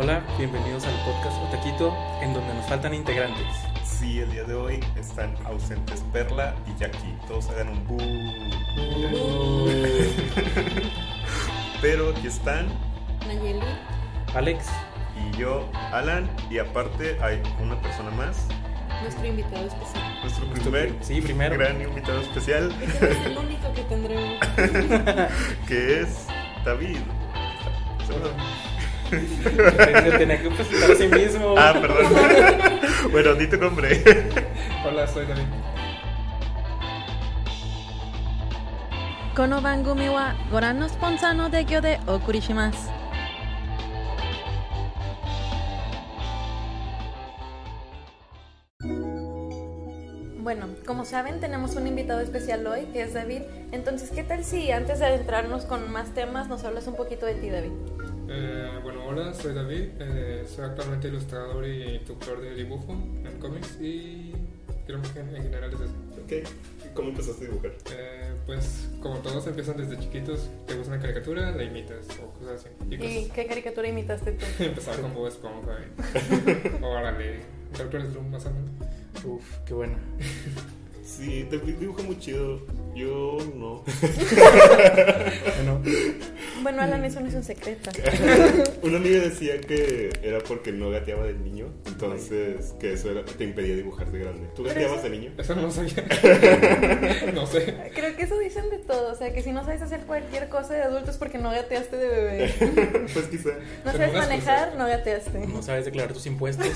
Hola, bienvenidos al podcast Otaquito, en donde nos faltan integrantes. Sí, el día de hoy están ausentes Perla y Jackie. Todos hagan un bu. Pero aquí están Nayeli. Alex, y yo, Alan, y aparte hay una persona más, Nuestro invitado especial. nuestro primer pri- sí, primero. gran invitado especial, Y que no es el único que tendremos. que es David. Saluda. Tenía que presentar a sí mismo. Ah, perdón. bueno, di tu nombre. Hola, soy David. Bueno, como saben, tenemos un invitado especial hoy, que es David. Entonces, ¿qué tal si antes de adentrarnos con más temas, nos hablas un poquito de ti, David? Eh, bueno, hola, soy David, eh, soy actualmente ilustrador y tutor de dibujo en cómics y creo que en, en general es eso. ok, ¿cómo empezaste a dibujar? Eh, pues como todos empiezan desde chiquitos, te gusta una caricatura, la imitas o cosas así. Y ¿Y pues qué caricatura imitaste tú? empezaba con Bob Esponja y órale, Doctor Slump más o menos. Uf, qué bueno. Sí, David dibuja muy chido. Yo no. Bueno, Bueno, Alan, eso no es un secreto. Una amiga decía que era porque no gateaba de niño, entonces que eso era- te impedía dibujar de grande. ¿Tú gateabas eso- de niño? Eso no lo sabía. no sé. Creo que eso dicen de todo. O sea, que si no sabes hacer cualquier cosa de adulto es porque no gateaste de bebé. pues quizá. No sabes manejar, no gateaste. no sabes declarar tus impuestos.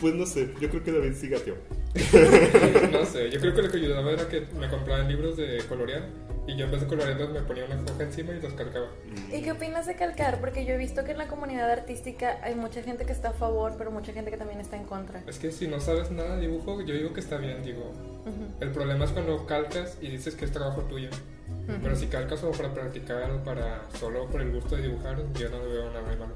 Pues no sé, yo creo que David sí gateó. No sé, yo creo que lo que ayudaba era que me compraban libros de colorear y yo en vez de colorearlos me ponía una hoja encima y los calcaba. ¿Y qué opinas de calcar? Porque yo he visto que en la comunidad artística hay mucha gente que está a favor, pero mucha gente que también está en contra. Es que si no sabes nada de dibujo, yo digo que está bien, digo. Ujú. El problema es cuando calcas y dices que es trabajo tuyo. Ujú. Pero si calcas solo para practicar o para solo por el gusto de dibujar, yo no le veo nada de malo.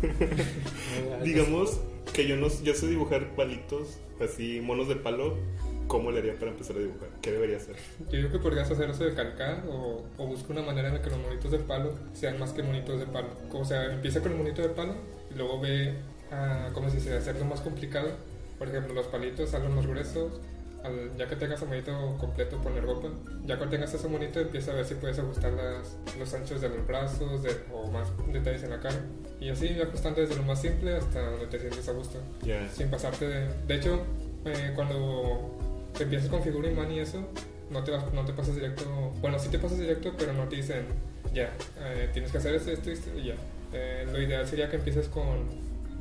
Digamos que yo no yo sé dibujar palitos, así monos de palo. ¿Cómo le haría para empezar a dibujar? ¿Qué debería hacer? Yo digo que podrías hacer eso de calcar o, o busca una manera en la que los monitos de palo sean más que monitos de palo. O sea, empieza con el monito de palo y luego ve, a, ¿cómo se dice?, hacerlo más complicado. Por ejemplo, los palitos, hazlos más gruesos. Al- ya que tengas el monito completo, poner ropa. Ya cuando tengas ese monito, empieza a ver si puedes ajustar las, los anchos de los brazos de- o más detalles en la cara. Y así ajustando desde lo más simple hasta donde te sientes a gusto. Ya. Sin pasarte de... De hecho, eh, cuando empiezas con figura imán y eso, no te, vas, no te pasas directo... Bueno, sí te pasas directo, pero no te dicen, ya, eh, tienes que hacer esto, esto, esto y ya. Eh, lo ideal sería que empieces con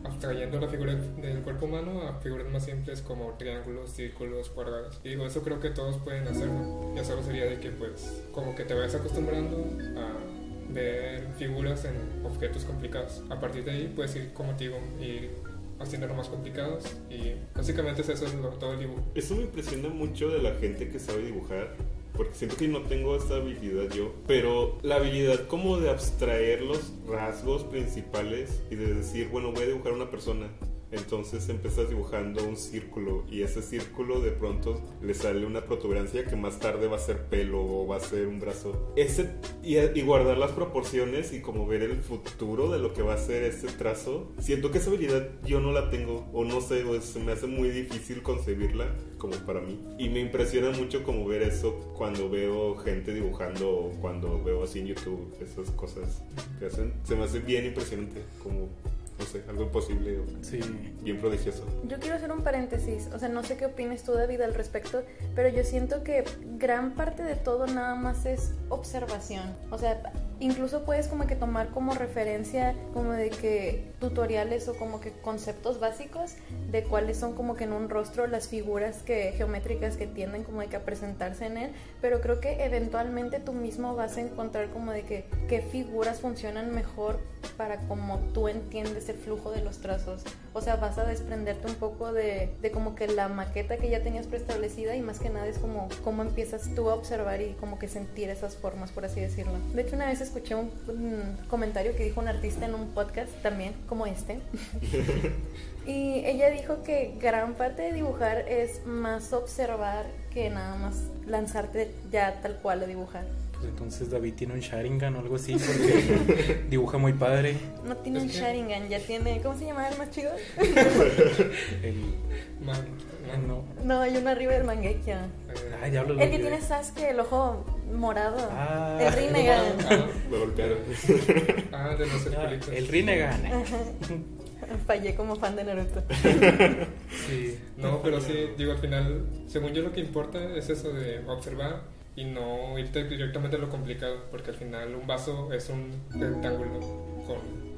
abstrayendo la figura del cuerpo humano a figuras más simples como triángulos, círculos, cuadrados. Y digo, eso creo que todos pueden hacerlo. Ya solo sería de que pues como que te vayas acostumbrando a ver figuras en objetos complicados. A partir de ahí puedes ir, como te digo, ir haciéndolo más complicados y básicamente es eso es todo el dibujo. Eso me impresiona mucho de la gente que sabe dibujar, porque siento que no tengo esa habilidad yo, pero la habilidad como de abstraer los rasgos principales y de decir, bueno, voy a dibujar una persona. Entonces empiezas dibujando un círculo y ese círculo de pronto le sale una protuberancia que más tarde va a ser pelo o va a ser un brazo. Ese, y, y guardar las proporciones y como ver el futuro de lo que va a ser ese trazo. Siento que esa habilidad yo no la tengo o no sé, o se me hace muy difícil concebirla como para mí. Y me impresiona mucho como ver eso cuando veo gente dibujando o cuando veo así en YouTube esas cosas que hacen. Se me hace bien impresionante como, no sé, algo imposible o Sí. bien prodigioso. Yo quiero hacer un paréntesis, o sea, no sé qué opinas tú, David, al respecto, pero yo siento que gran parte de todo nada más es observación. O sea, incluso puedes como que tomar como referencia como de que tutoriales o como que conceptos básicos de cuáles son como que en un rostro las figuras que geométricas que tienden como de que a presentarse en él, pero creo que eventualmente tú mismo vas a encontrar como de que qué figuras funcionan mejor para como tú entiendes el flujo de los trazos. O sea, vas a desprenderte un poco de, de como que la maqueta que ya tenías preestablecida y más que nada es como cómo empiezas tú a observar y como que sentir esas formas, por así decirlo. De hecho, una vez escuché un, un comentario que dijo un artista en un podcast también, como este. y ella dijo que gran parte de dibujar es más observar que nada más lanzarte ya tal cual a dibujar. Pues entonces David tiene un Sharingan o algo así porque dibuja muy padre. No tiene un que- Sharingan, ya tiene. ¿Cómo se llama el más chido? El, Man, man, no. No, hay uno arriba del Ay, diablo. lo El que tiene Sasuke, el ojo morado. Ah. el Rinnegan. ah, Me golpearon. ah, de los Ah, circulitos. el Rinnegan. Fallé como fan de Naruto. Sí. No, pero sí, digo, al final, según yo lo que importa es eso de observar y no irte directamente a lo complicado, porque al final un vaso es un rectángulo con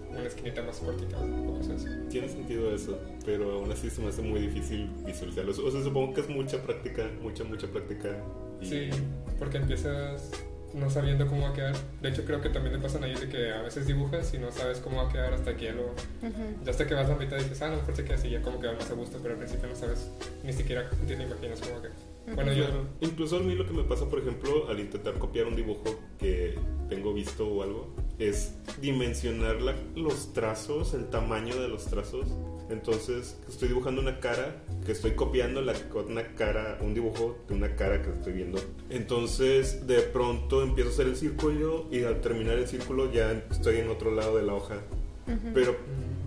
una esquinita más cortita o cosas así. Tiene sentido eso, pero aún así se me hace muy difícil visualizarlo. O sea, supongo que es mucha práctica, mucha, mucha práctica. y- Sí, porque empiezas no sabiendo cómo va a quedar. De hecho, creo que también te pasan ahí de que a veces dibujas y no sabes cómo va a quedar hasta que ya lo... Ya hasta que vas a la mitad dices, ah, a lo mejor se queda así, ya como queda más a gusto, pero al principio no sabes, ni siquiera te imaginas cómo va a quedar. Bueno, yo... Incluso a mí lo que me pasa, por ejemplo, al intentar copiar un dibujo que tengo visto o algo, es dimensionar la- los trazos, el tamaño de los trazos. Entonces, estoy dibujando una cara, que estoy copiando la, una cara, un dibujo de una cara que estoy viendo. Entonces, de pronto empiezo a hacer el círculo y al terminar el círculo ya estoy en otro lado de la hoja. Pero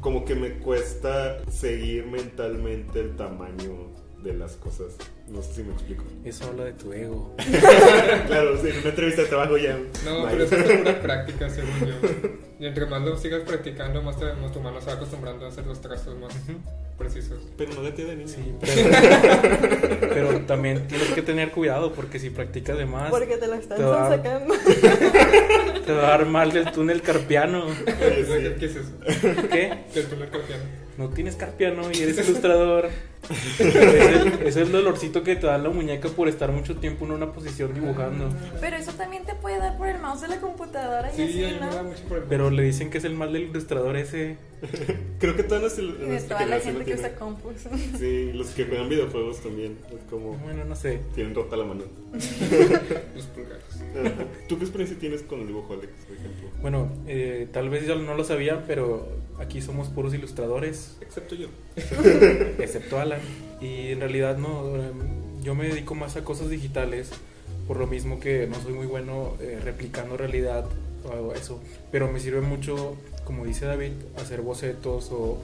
como que me cuesta seguir mentalmente el tamaño de las cosas. No sé si me explico. Eso habla de tu ego. claro, sí, en una entrevista de trabajo ya. No, Bye. pero eso es pura práctica, según yo. Y entre más lo sigas practicando, más, te, más tu mano se va acostumbrando a hacer los trazos más precisos. Pero no de ti de niño. Sí, pero, pero también tienes que tener cuidado porque si practicas de más, Porque te lo están Te va- sacando. te va a dar mal el túnel carpiano. ¿Qué es eso? ¿Qué? Que el túnel carpiano. No tienes carpiano y eres ilustrador. Es el, es el dolorcito que te da la muñeca por estar mucho tiempo en una posición dibujando. Pero eso también te puede dar por el mouse de la computadora y Sí, así, ayuda ¿no? mucho por el... Pero le dicen que es el mal del ilustrador ese. Creo que todas las, de toda la gente que usa compus. Sí, los que juegan videojuegos también. Es como. Bueno, no sé. Tienen rota la mano. Los pulgares. ¿Tú qué experiencia tienes con el dibujo, Alex, por ejemplo? Bueno, eh, tal vez ya no lo sabía, pero aquí somos puros ilustradores, Excepto yo. excepto Alan. Y en realidad no, yo me dedico más a cosas digitales, por lo mismo que no soy muy bueno eh, replicando realidad o eso. Pero me sirve mucho, como dice David, hacer bocetos o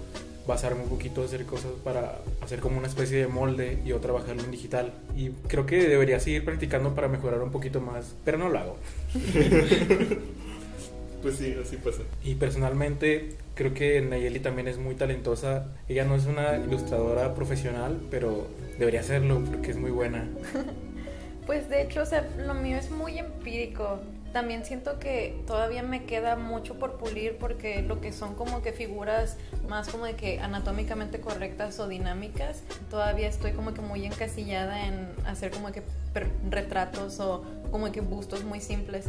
basarme un poquito hacer cosas para hacer como una especie de molde y o trabajarlo en digital. Y creo que debería seguir practicando para mejorar un poquito más, pero no lo hago. Pues sí, así pasa. Y personalmente creo que Nayeli también es muy talentosa. Ella no es una ilustradora profesional, pero debería serlo porque es muy buena. Pues de hecho, o sea, lo mío es muy empírico. También siento que todavía me queda mucho por pulir porque lo que son como que figuras más como de que anatómicamente correctas o dinámicas, todavía estoy como que muy encasillada en hacer como que retratos o como que bustos muy simples.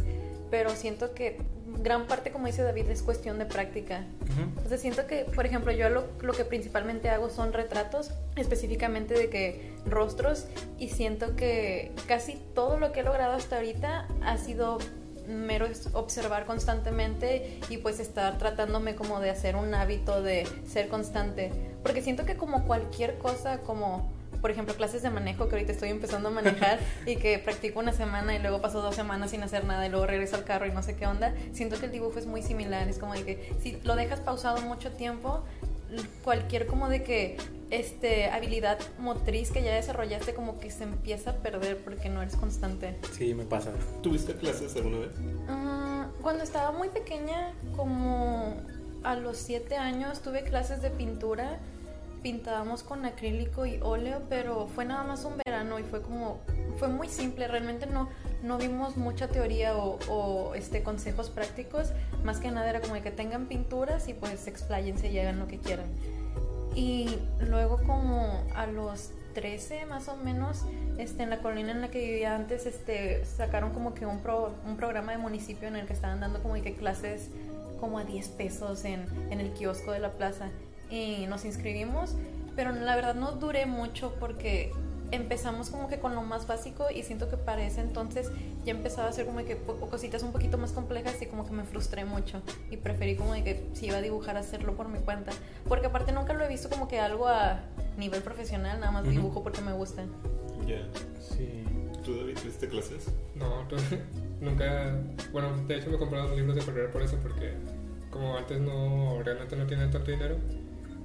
Pero siento que gran parte, como dice David, es cuestión de práctica. Ujú. O sea, siento que, por ejemplo, yo lo, lo que principalmente hago son retratos, específicamente de que rostros, y siento que casi todo lo que he logrado hasta ahorita ha sido mero es observar constantemente y pues estar tratándome como de hacer un hábito de ser constante. Porque siento que como cualquier cosa, como por ejemplo clases de manejo que ahorita estoy empezando a manejar y que practico una semana y luego paso dos semanas sin hacer nada y luego regreso al carro y no sé qué onda, siento que el dibujo es muy similar. Es como de que si lo dejas pausado mucho tiempo, cualquier como de que este habilidad motriz que ya desarrollaste como que se empieza a perder porque no eres constante. Sí, me pasa. ¿Tuviste clases alguna vez? Ah, cuando estaba muy pequeña, como a los siete años, tuve clases de pintura. Pintábamos con acrílico y óleo, pero fue nada más un verano y fue como, fue muy simple. Realmente no, no vimos mucha teoría o, o, este, consejos prácticos. Más que nada era como que tengan pinturas y pues expláyense y hagan lo que quieran. Y luego como a los 13 más o menos, este, en la colina en la que vivía antes, este, sacaron como que un, pro, un programa de municipio en el que estaban dando como que clases como a 10 pesos en, en el kiosco de la plaza. Y nos inscribimos, pero la verdad no duré mucho porque empezamos como que con lo más básico y siento que para ese entonces ya empezaba a hacer como que po- cositas un poquito más complejas y como que me frustré mucho y preferí como de que si iba a dibujar hacerlo por mi cuenta porque aparte nunca lo he visto como que algo a nivel profesional nada más Ujú. dibujo porque me gusta Ya. Sí. ¿Tú, David, tuviste clases? No, nunca, bueno, de hecho me he comprado libros de color por eso, porque como antes no, realmente no tienen tanto dinero,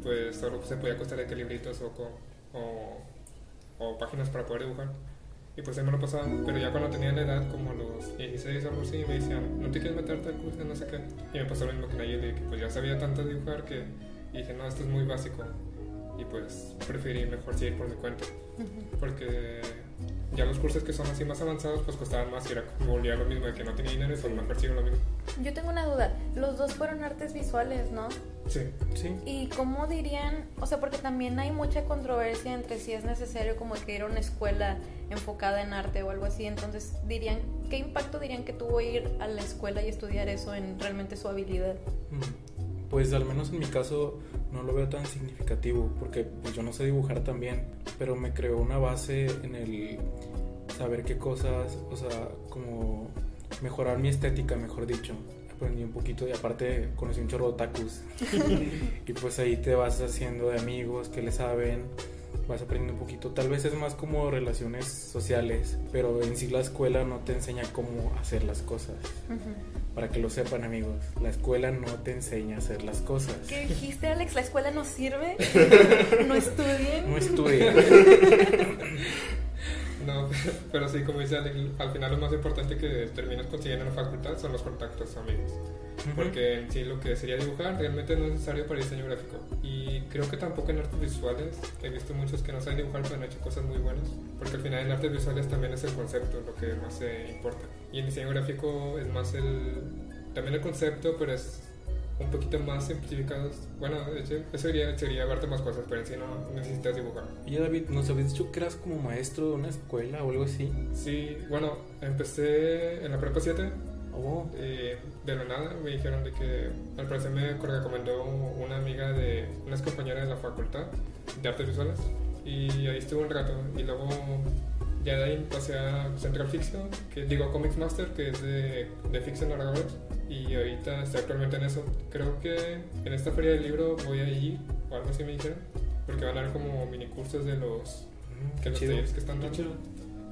pues solo se podía costar de que libritos o, co- o, o páginas para poder dibujar. Y pues ahí me lo pasaba, pero ya cuando tenía la edad, como los 16 o algo así, me decían, ¿no te quieres meterte al curso? No sé qué. Y me pasó lo mismo que Nayeli, que pues ya sabía tanto dibujar que dije, no, esto es muy básico. Y pues preferí mejor seguir por mi cuenta. Porque ya los cursos que son así más avanzados, pues costaban más y era como volvía lo mismo de que no tenía dinero y pues sigo lo mismo. Yo tengo una duda. Los dos fueron artes visuales, ¿no? Sí. Sí. ¿Y cómo dirían? O sea, porque también hay mucha controversia entre si es necesario como que ir a una escuela enfocada en arte o algo así. Entonces, dirían, ¿qué impacto dirían que tuvo ir a la escuela y estudiar eso en realmente su habilidad? Mm, Pues al menos en mi caso no lo veo tan significativo porque pues yo no sé dibujar tan bien, pero me creó una base en el saber qué cosas, o sea, como mejorar mi estética, mejor dicho. Aprendí un poquito y aparte conocí un chorro de otakus. y pues ahí te vas haciendo de amigos que le saben, vas aprendiendo un poquito. Tal vez es más como relaciones sociales, pero en sí la escuela no te enseña cómo hacer las cosas. Para que lo sepan amigos, la escuela no te enseña a hacer las cosas. ¿Qué dijiste, Alex? ¿La escuela no sirve? ¿No estudien? No estudia. No, pero sí, como dice Alex, al final lo más importante que terminas consiguiendo en la facultad son los contactos amigos. Porque en sí lo que sería dibujar realmente no es necesario para diseño gráfico. Y creo que tampoco en artes visuales. He visto muchos que no saben dibujar pero han hecho cosas muy buenas. Porque al final en artes visuales también es el concepto lo que más se importa. Y en diseño gráfico es más el... También el concepto, pero es un poquito más simplificados. Bueno, de hecho, eso sería, sería verte más cosas, pero en sí no necesitas dibujar. Y David, ¿nos habías dicho que eras como maestro de una escuela o algo así? Sí, bueno, empecé en la prepa 7 Oh, Eh, de la nada me dijeron de que al parecer me recomendó una amiga de una ex compañera de la facultad de artes visuales y ahí estuve un rato y luego ya de ahí pasé a Central Fiction que digo Comics Master que es de, de ficción narradores y ahorita estoy actualmente en eso creo que en esta feria del libro voy a ir o algo así me dijeron porque van a haber como mini cursos de los mm, que qué los talleres que están dando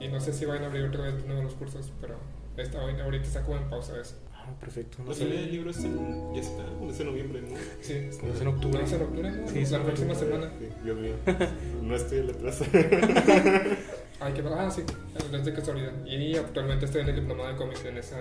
y no sé si van a abrir otra vez de nuevo los cursos pero esta, ahorita está como en pausa eso Ah, perfecto. No La sé. salida del libro es en, ya está, es en noviembre, ¿no? Sí, No es en octubre. ¿No es en octubre? ¿no? Sí, es la próxima octubre. semana. Sí, Dios mío. No estoy en la plaza. Que Ah, sí, es de casualidad. Y actualmente estoy en el diplomado de cómics en esa.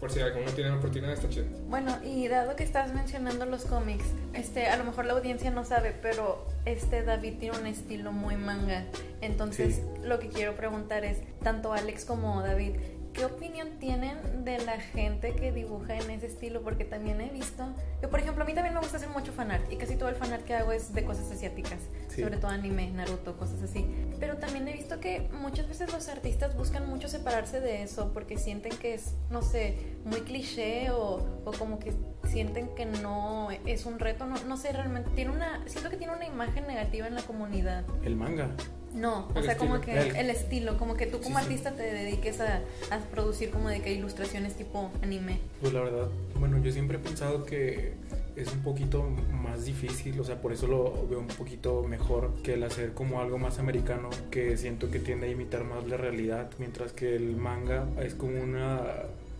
Por si alguno tiene la oportunidad, está chido. Bueno, y dado que estás mencionando los cómics, este, a lo mejor la audiencia no sabe, pero este David tiene un estilo muy manga. Entonces, Sí. lo que quiero preguntar es, tanto Alex como David, ¿qué opinión tienen de la gente que dibuja en ese estilo? Porque también he visto, que por ejemplo, a mí también me gusta hacer mucho fanart y casi todo el fanart que hago es de cosas asiáticas, Sí. sobre todo anime, Naruto, cosas así. Pero también he visto que muchas veces los artistas buscan mucho separarse de eso porque sienten que es, no sé, muy cliché o, o como que sienten que no es un reto, no, no sé realmente, tiene una, siento que tiene una imagen negativa en la comunidad. El manga. No, o sea, como que El- el, estilo, como que tú como Sí, sí. artista te dediques a, a producir como de que ilustraciones tipo anime. Pues la verdad, bueno, yo siempre he pensado que es un poquito más difícil, o sea, por eso lo veo un poquito mejor que el hacer como algo más americano, que siento que tiende a imitar más la realidad, mientras que el manga es como una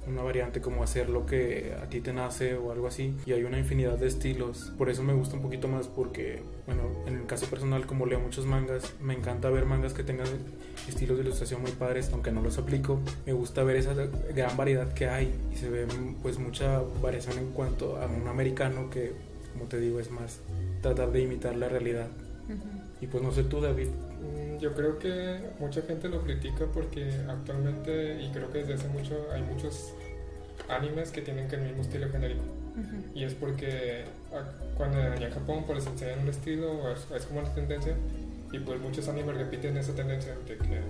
una variante como hacer lo que a ti te nace o algo así y hay una infinidad de estilos. Por eso me gusta un poquito más porque bueno en el caso personal como leo muchos mangas me encanta ver mangas que tengan estilos de ilustración muy padres aunque no los aplico. Me gusta ver esa gran variedad que hay y se ve pues mucha variación en cuanto a un americano que como te digo es más tratar de imitar la realidad. Y pues no sé tú David Yo creo que mucha gente lo critica porque actualmente, y creo que desde hace mucho, hay muchos animes que tienen que el mismo estilo genérico. Y es porque ah, cuando allá en Japón pues les enseñan un estilo, es, es como la tendencia, y pues muchos animes repiten esa tendencia de que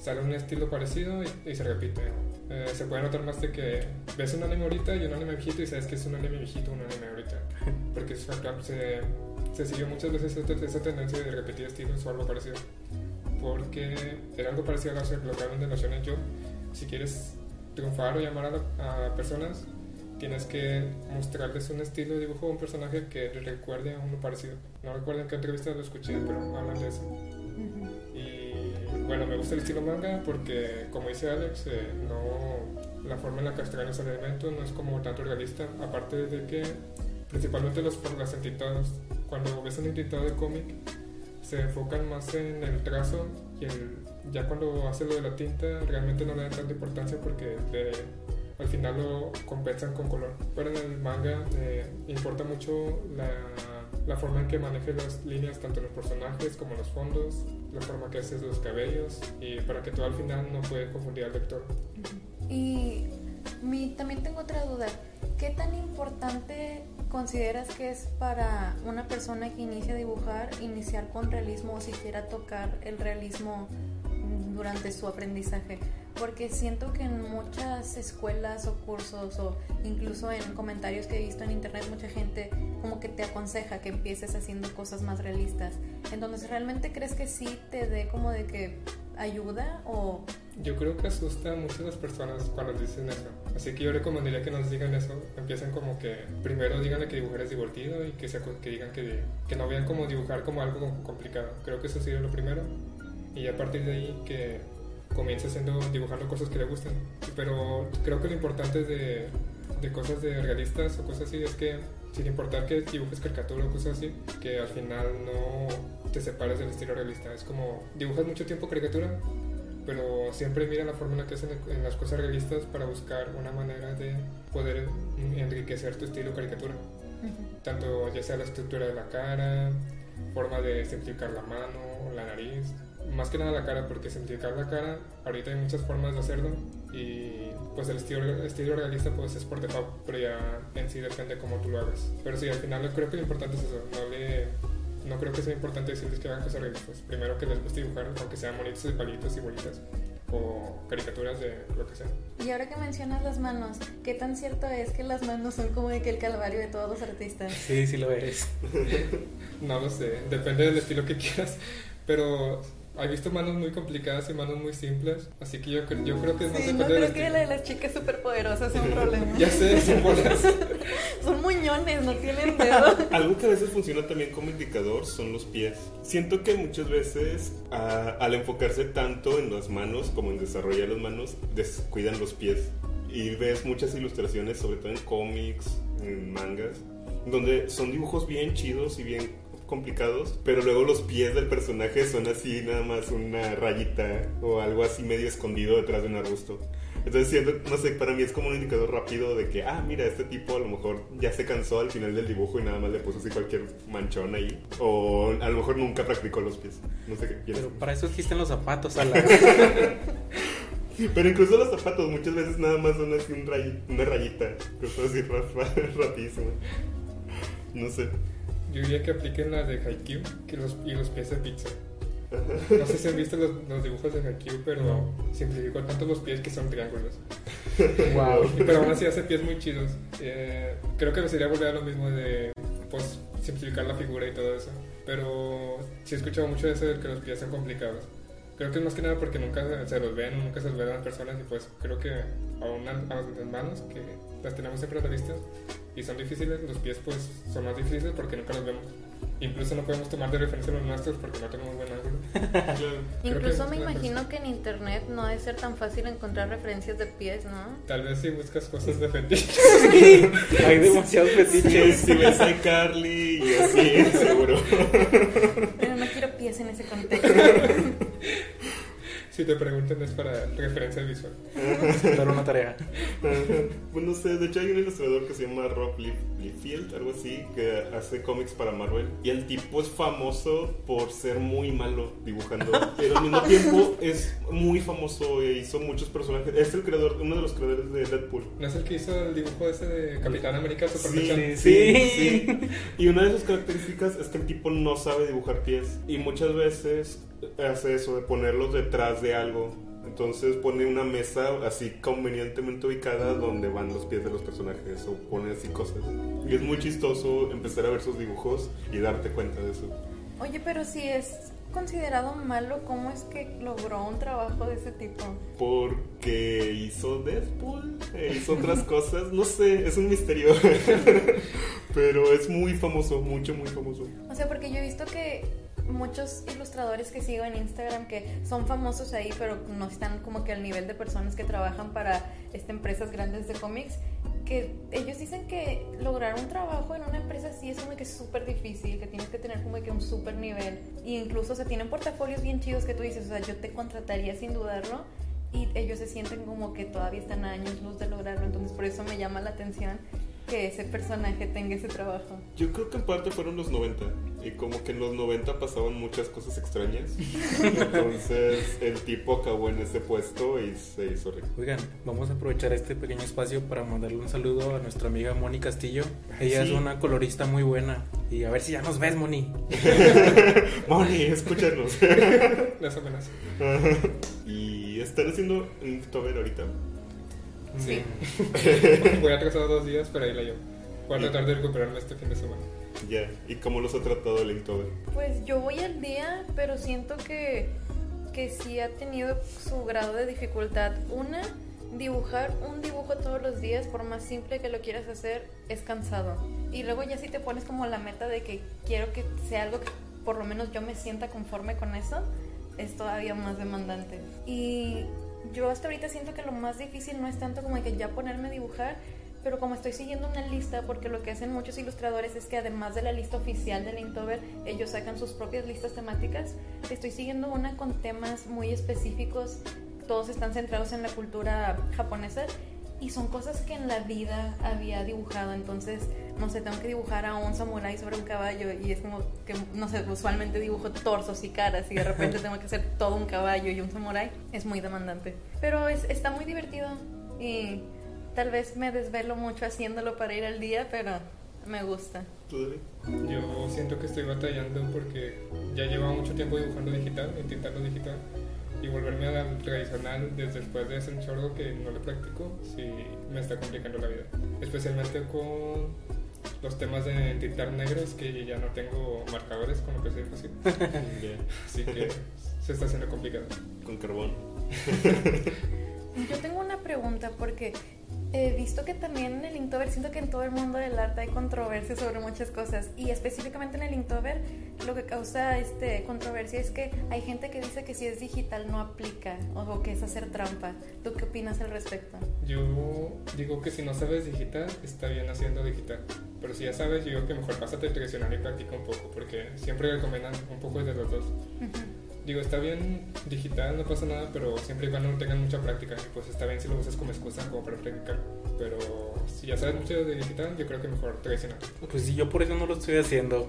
sale un estilo parecido y, y se repite. Eh, se puede notar más de que ves un anime ahorita y un anime viejito y sabes que es un anime viejito un anime ahorita. Porque se, se, se siguió muchas veces esa, esa tendencia de repetir estilos o algo parecido. Porque era algo parecido a lo que hablan de los Shonen Jump. Si quieres triunfar o llamar a, la- a personas, tienes que mostrarles un estilo de dibujo o un personaje que les recuerde a uno parecido. No recuerdo en qué entrevista lo escuché, pero hablan de eso. Y bueno, me gusta el estilo manga porque, como dice Alex, eh, no, la forma en la que extraen los elementos no es como tanto realista, aparte de que principalmente los, las entidades, cuando ves un entidad de cómic, se enfocan más en el trazo y el, ya cuando hace lo de la tinta realmente no le dan tanta importancia porque le- al final lo compensan con color. Pero en el manga eh, importa mucho la, la forma en que maneje las líneas, tanto los personajes como los fondos, la forma que haces los cabellos y para que todo al final no puede confundir al lector. Y mi, también tengo otra duda. ¿Qué tan importante consideras que es para una persona que inicia a dibujar iniciar con realismo o siquiera tocar el realismo durante su aprendizaje? Porque siento que en muchas escuelas o cursos o incluso en comentarios que he visto en internet mucha gente como que te aconseja que empieces haciendo cosas más realistas. Entonces, ¿realmente crees que sí te dé como de que ayuda o Yo creo que asusta a muchas las personas cuando dicen eso. Así que yo recomendaría que nos digan eso. Empiecen como que primero díganle que dibujar es divertido y que, se, que digan que, que no vean como dibujar como algo complicado. Creo que eso sería lo primero. Y a partir de ahí que comience haciendo, dibujando cosas que le gusten. Pero creo que lo importante de, de cosas de realistas o cosas así es que sin importar que dibujes caricatura o cosas así, que al final no te separes del estilo realista. Es como dibujas mucho tiempo caricatura, pero siempre mira la forma en la que hacen en las cosas realistas para buscar una manera de poder enriquecer tu estilo caricatura. Tanto ya sea la estructura de la cara, forma de simplificar la mano, la nariz, más que nada la cara, porque simplificar la cara, ahorita hay muchas formas de hacerlo y pues el estilo, el estilo realista pues es por default, pero ya en sí depende cómo tú lo hagas. Pero sí, al final creo que lo importante es eso, no le no creo que sea importante decirles que hagan cosas realistas. Primero que les guste dibujar, aunque sean monitos de palitos y bolitas, o caricaturas de lo que sea. Y ahora que mencionas las manos, ¿qué tan cierto es que las manos son como de que el calvario de todos los artistas? Sí, sí lo eres. No lo sé, depende del estilo que quieras, pero he visto manos muy complicadas y manos muy simples, así que yo, yo creo que es más Sí, no depende del creo que la de las chicas superpoderosas sea un problema. Ya sé, son bolas. Son muñones, no tienen dedo. Algo que a veces funciona también como indicador son los pies. Siento que muchas veces a- al enfocarse tanto en las manos como en desarrollar las manos, descuidan los pies. Y ves muchas ilustraciones, sobre todo en cómics, en mangas, donde son dibujos bien chidos y bien complicados, pero luego los pies del personaje son así, nada más una rayita o algo así medio escondido detrás de un arbusto. Entonces siento, no sé, para mí es como un indicador rápido de que, ah, mira, este tipo a lo mejor ya se cansó al final del dibujo y nada más le puso así cualquier manchón ahí. O a lo mejor nunca practicó los pies. No sé qué piensas. Pero para eso existen los zapatos, Alan. Pero incluso los zapatos muchas veces nada más son así un ray- una rayita. Cosas así ra- ra- rapidísimo. No sé. Yo diría que apliquen la de Haikyuu que los, y los pies de pizza. No sé si han visto los, los dibujos de Haikyuu, pero simplificó tanto los pies que son triángulos. wow. Pero aún así hace pies muy chidos. Eh, creo que sería volver a lo mismo de pues, simplificar la figura y todo eso. Pero sí he escuchado mucho de eso de que los pies son complicados. Creo que es más que nada porque nunca se los ven, nunca se los ven a las personas y pues creo que aún a, a las manos que las tenemos siempre a la vista y son difíciles, los pies pues son más difíciles porque nunca los vemos. Incluso no podemos tomar de referencia los nuestros porque no tenemos buen ángulo. Incluso me imagino que en internet no debe ser tan fácil encontrar referencias de pies, ¿no? Tal vez si buscas cosas de fetiche. Hay demasiados Sí, fetiches. si ves a Carly y así, seguro. Pero no quiero pies en ese contexto. si te preguntan es para referencia visual. Dar una tarea. Pues no sé, de hecho hay un ilustrador que se llama Rob Lief- Liefeld, algo así, que hace cómics para Marvel. Y el tipo es famoso por ser muy malo dibujando. Pero al mismo tiempo es muy famoso e hizo muchos personajes. Es el creador, uno de los creadores de Deadpool. ¿No es el que hizo el dibujo ese de Capitán América Super Sí, Mechan? sí, Sí. sí. Y una de sus características es que el tipo no sabe dibujar pies. Y muchas veces hace eso de ponerlos detrás de algo. Entonces pone una mesa así convenientemente ubicada donde van los pies de los personajes o pone así cosas. Y es muy chistoso empezar a ver sus dibujos y darte cuenta de eso. Oye, pero si es considerado malo, ¿cómo es que logró un trabajo de ese tipo? Porque hizo Deadpool, e hizo otras cosas, no sé, es un misterio. Pero es muy famoso, mucho, muy famoso. O sea, porque yo he visto que muchos ilustradores que sigo en Instagram que son famosos ahí, pero no están como que al nivel de personas que trabajan para este, empresas grandes de cómics, que ellos dicen que lograr un trabajo en una empresa así es como que súper difícil, que tienes que tener como que un súper nivel. E incluso, o sea, tienen portafolios bien chidos que tú dices, o sea, yo te contrataría sin dudarlo. Y ellos se sienten como que todavía están a años luz de lograrlo, entonces por eso me llama la atención que ese personaje tenga ese trabajo. Yo creo que en parte fueron los 90 y como que en los 90 pasaban muchas cosas extrañas. Entonces el tipo acabó en ese puesto y se hizo rico. Oigan, vamos a aprovechar este pequeño espacio para mandarle un saludo a nuestra amiga Moni Castillo. Ella Sí. es una colorista muy buena. Y a ver si ya nos ves, Moni. Moni, escúchanos. Las amenazas. y están haciendo un ahorita. Sí. Voy atrasado dos días, pero ahí la llevo. Voy a tratar de recuperarme este fin de semana. Ya. ¿Y cómo los ha tratado el Inktober? Pues yo voy al día, pero siento que, que sí ha tenido su grado de dificultad. Una, dibujar un dibujo todos los días, por más simple que lo quieras hacer, es cansado. Y luego ya si te pones como la meta de que quiero que sea algo que por lo menos yo me sienta conforme con eso, es todavía más demandante. Y yo hasta ahorita siento que lo más difícil no es tanto como que ya ponerme a dibujar, pero como estoy siguiendo una lista, porque lo que hacen muchos ilustradores es que además de la lista oficial del Inktober, ellos sacan sus propias listas temáticas. Estoy siguiendo una con temas muy específicos, todos están centrados en la cultura japonesa y son cosas que en la vida había dibujado, entonces, no sé, tengo que dibujar a un samurái sobre un caballo y es como que, no sé, usualmente dibujo torsos y caras y de repente tengo que hacer todo un caballo y un samurái, es muy demandante. Pero es, está muy divertido y tal vez me desvelo mucho haciéndolo para ir al día, pero me gusta. Yo siento que estoy batallando porque ya llevo mucho tiempo dibujando digital, intentando digital, y volverme al tradicional desde después de ese chorro que no le practico, sí me está complicando la vida. Especialmente con los temas de tintar negros, que ya no tengo marcadores con lo que soy fácil, Ya. así que se está haciendo complicado. Con carbón. Yo tengo una pregunta porque he visto que también en el Inktober, siento que en todo el mundo del arte hay controversia sobre muchas cosas y específicamente en el Inktober lo que causa este controversia es que hay gente que dice que si es digital no aplica o que es hacer trampa. ¿Tú qué opinas al respecto? Yo digo que si no sabes digital, está bien haciendo digital. Pero si ya sabes, yo digo que mejor pásate al tradicional y practica un poco, porque siempre recomiendan un poco de los dos. Digo, está bien digital, no pasa nada, pero siempre y cuando tengan mucha práctica, y pues está bien si lo usas como excusa como para practicar. Pero si ya sabes mucho de digital, yo creo que mejor tradicional. Pues sí, yo por eso no lo estoy haciendo.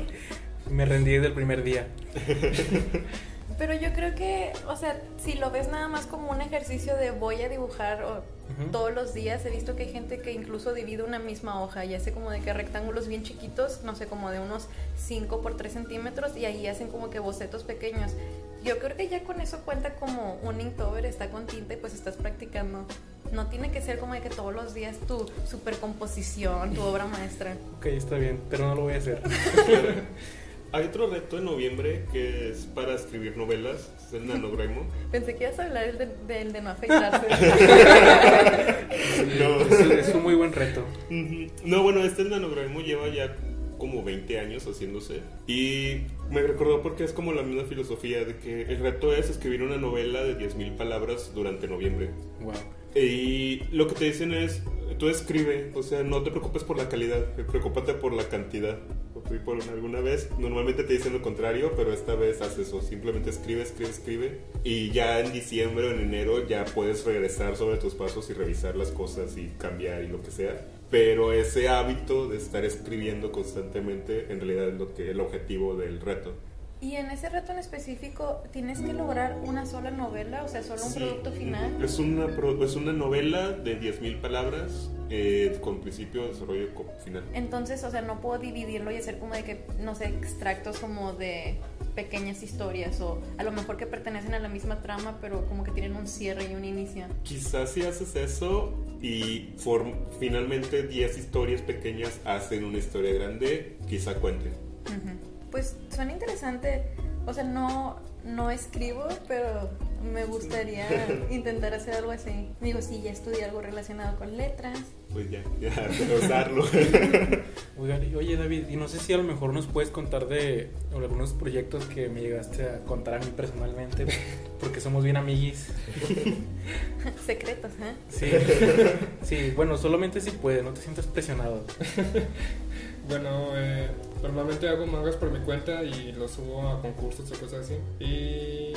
Me rendí desde el primer día. Pero yo creo que, o sea, si lo ves nada más como un ejercicio de voy a dibujar o Ujú. todos los días, he visto que hay gente que incluso divide una misma hoja y hace como de que rectángulos bien chiquitos, no sé, como de unos 5 por 3 centímetros y ahí hacen como que bocetos pequeños. Yo creo que ya con eso cuenta como un Inktober, está con tinta y pues estás practicando. No tiene que ser como de que todos los días tu supercomposición, tu obra maestra. Ok, está bien, pero no lo voy a hacer. Hay otro reto en noviembre que es para escribir novelas, es el NaNoWriMo. Pensé que ibas a hablar del de, no afeitarse. No. Es, es un muy buen reto. No, bueno, este NaNoWriMo lleva ya como 20 años haciéndose y me recordó porque es como la misma filosofía de que el reto es escribir una novela de 10.000 palabras durante noviembre. Wow. Y lo que te dicen es, tú escribe, o sea, no te preocupes por la calidad, preocúpate por la cantidad. Y por alguna vez, normalmente te dicen lo contrario, pero esta vez haz eso, simplemente escribe, escribe, escribe. Y ya en diciembre o en enero ya puedes regresar sobre tus pasos y revisar las cosas y cambiar y lo que sea. Pero ese hábito de estar escribiendo constantemente en realidad es lo que el objetivo del reto. Y en ese reto en específico, ¿tienes que lograr una sola novela? O sea, solo un Sí. producto final. Es una, es una novela de 10.000 palabras eh, con principio, desarrollo y co- final. Entonces, o sea, no puedo dividirlo y hacer como de que, no sé, extractos como de pequeñas historias o a lo mejor que pertenecen a la misma trama, pero como que tienen un cierre y un inicio. Quizás si haces eso y form- finalmente 10 historias pequeñas hacen una historia grande, quizá cuente. Ujú. Pues suena interesante. O sea, no, no escribo, pero me gustaría intentar hacer algo así. Digo, sí, ya estudié algo relacionado con letras. Pues ya, ya, usarlo. Oigan, y- oye David, y no sé si a lo mejor nos puedes contar de algunos proyectos que me llegaste a contar a mí personalmente, porque somos bien amiguis. Secretos, ¿eh? Sí, sí, bueno, solamente si puedes, no te sientas presionado. Bueno, eh, normalmente hago mangas por mi cuenta y los subo a concursos o cosas así. Y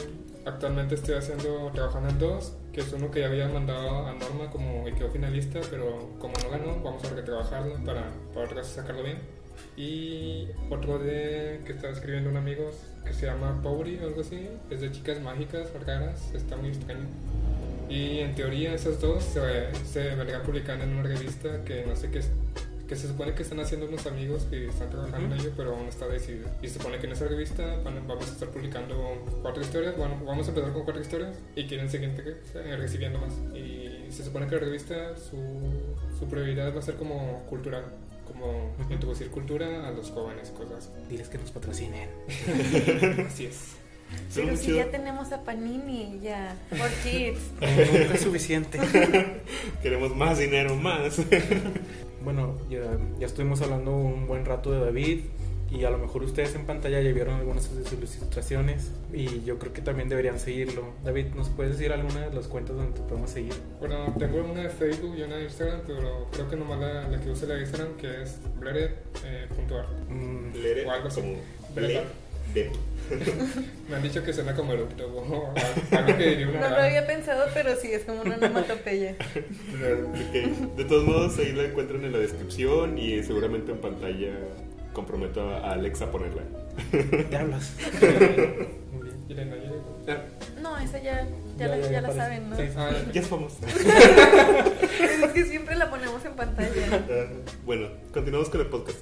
actualmente estoy haciendo, trabajando en dos, que es uno que ya había mandado a Norma como y quedó finalista, pero como no ganó, vamos a retrabajarlo para, para otra vez sacarlo bien. Y otro de que está escribiendo un amigo que se llama Powry o algo así, es de chicas mágicas, raras, está muy extraño. Y en teoría esas dos se, se vendrán publicando en una revista que no sé qué es, que se supone que están haciendo unos amigos que están trabajando en ello, pero aún no está decidido. Y se supone que en esa revista van- vamos a estar publicando cuatro historias, bueno, vamos a empezar con cuatro historias y quieren seguir eh, recibiendo más. Y se supone que la revista, su, su prioridad va a ser como cultural, como introducir cultura a los jóvenes, cosas Diles que nos patrocinen. así. Es. Pero si chido. ya tenemos a Panini, ya. Por kids. No, nunca es suficiente. Queremos más dinero, más. Bueno, ya, ya estuvimos hablando un buen rato de David y a lo mejor ustedes en pantalla ya vieron algunas de sus ilustraciones y yo creo que también deberían seguirlo. David, ¿nos puedes decir alguna de las cuentas donde te podemos seguir? Bueno, tengo una de Facebook y una de Instagram, pero creo que nomás la, la que uso la de Instagram, que es bleret.art. Mm, Leer O algo así. Bled. Me han dicho que suena como eructo algo que diría una No lo había pensado, pero sí, es como una onomatopeya. Ok, De todos modos, ahí la encuentran en la descripción y seguramente en pantalla comprometo a Alex a ponerla. ¿Qué hablas? Muy bien. Irene. Ah, No, esa ya, ya, la, ya la saben, ¿no? Sí. Ah, ya es famosa. Es que siempre la ponemos en pantalla. Ah, Bueno, continuamos con el podcast.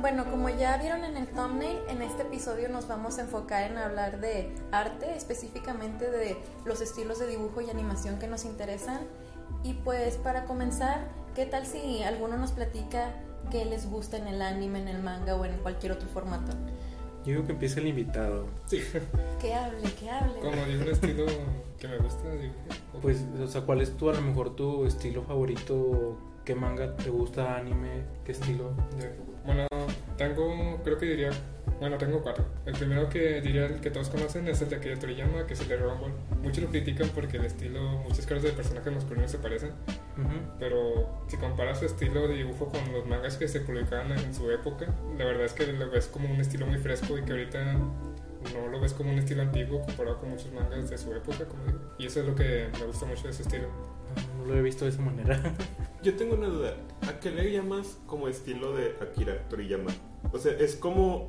Bueno, como ya vieron en el thumbnail, en este episodio nos vamos a enfocar en hablar de arte, específicamente de los estilos de dibujo y animación que nos interesan. Y pues para comenzar, ¿qué tal si alguno nos platica qué les gusta en el anime, en el manga o en cualquier otro formato? Yo digo que empiece el invitado. sí, Que hable, que hable. como digo, un estilo que me gusta. Digo, Pues, o sea, ¿cuál es tu, a lo mejor tu estilo favorito? ¿Qué manga te gusta, anime? ¿Qué estilo? Bueno, tengo, creo que diría, bueno, tengo cuatro. El primero que diría el que todos conocen es el de Akira Toriyama, que es el de Ball. Muchos lo critican porque el estilo, muchas caras de personajes masculinos se parecen, Ujú. pero si comparas su estilo de dibujo con los mangas que se publicaban en su época, la verdad es que lo ves como un estilo muy fresco y que ahorita no lo ves como un estilo antiguo comparado con muchos mangas de su época, como digo. Y eso es lo que me gusta mucho de ese estilo. No lo he visto de esa manera. Yo tengo una duda. ¿A qué le llamas como estilo de Akira Toriyama? O sea, es como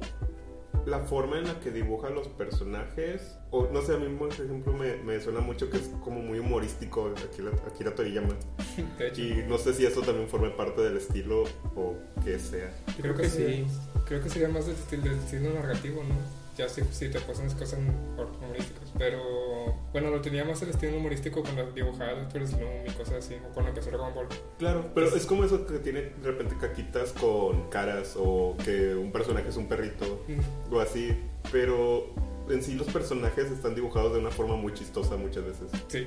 la forma en la que dibuja los personajes. O no sé, a mí, por ejemplo, me, me suena mucho que es como muy humorístico Akira, Akira Toriyama. Y no sé si eso también forma parte del estilo o que sea. yo creo que sí. Creo que sería más del estilo, del estilo narrativo, ¿no? Ya si, si te pasan las cosas humorísticas. Pero bueno, lo tenía más el estilo humorístico cuando dibujaba Doctor Slump y cosas así, o cuando empezó Dragon Ball. Claro, pero es como eso que tiene de repente caquitas con caras o que un personaje es un perrito Mm, o así. Pero en sí los personajes están dibujados de una forma muy chistosa muchas veces. Sí,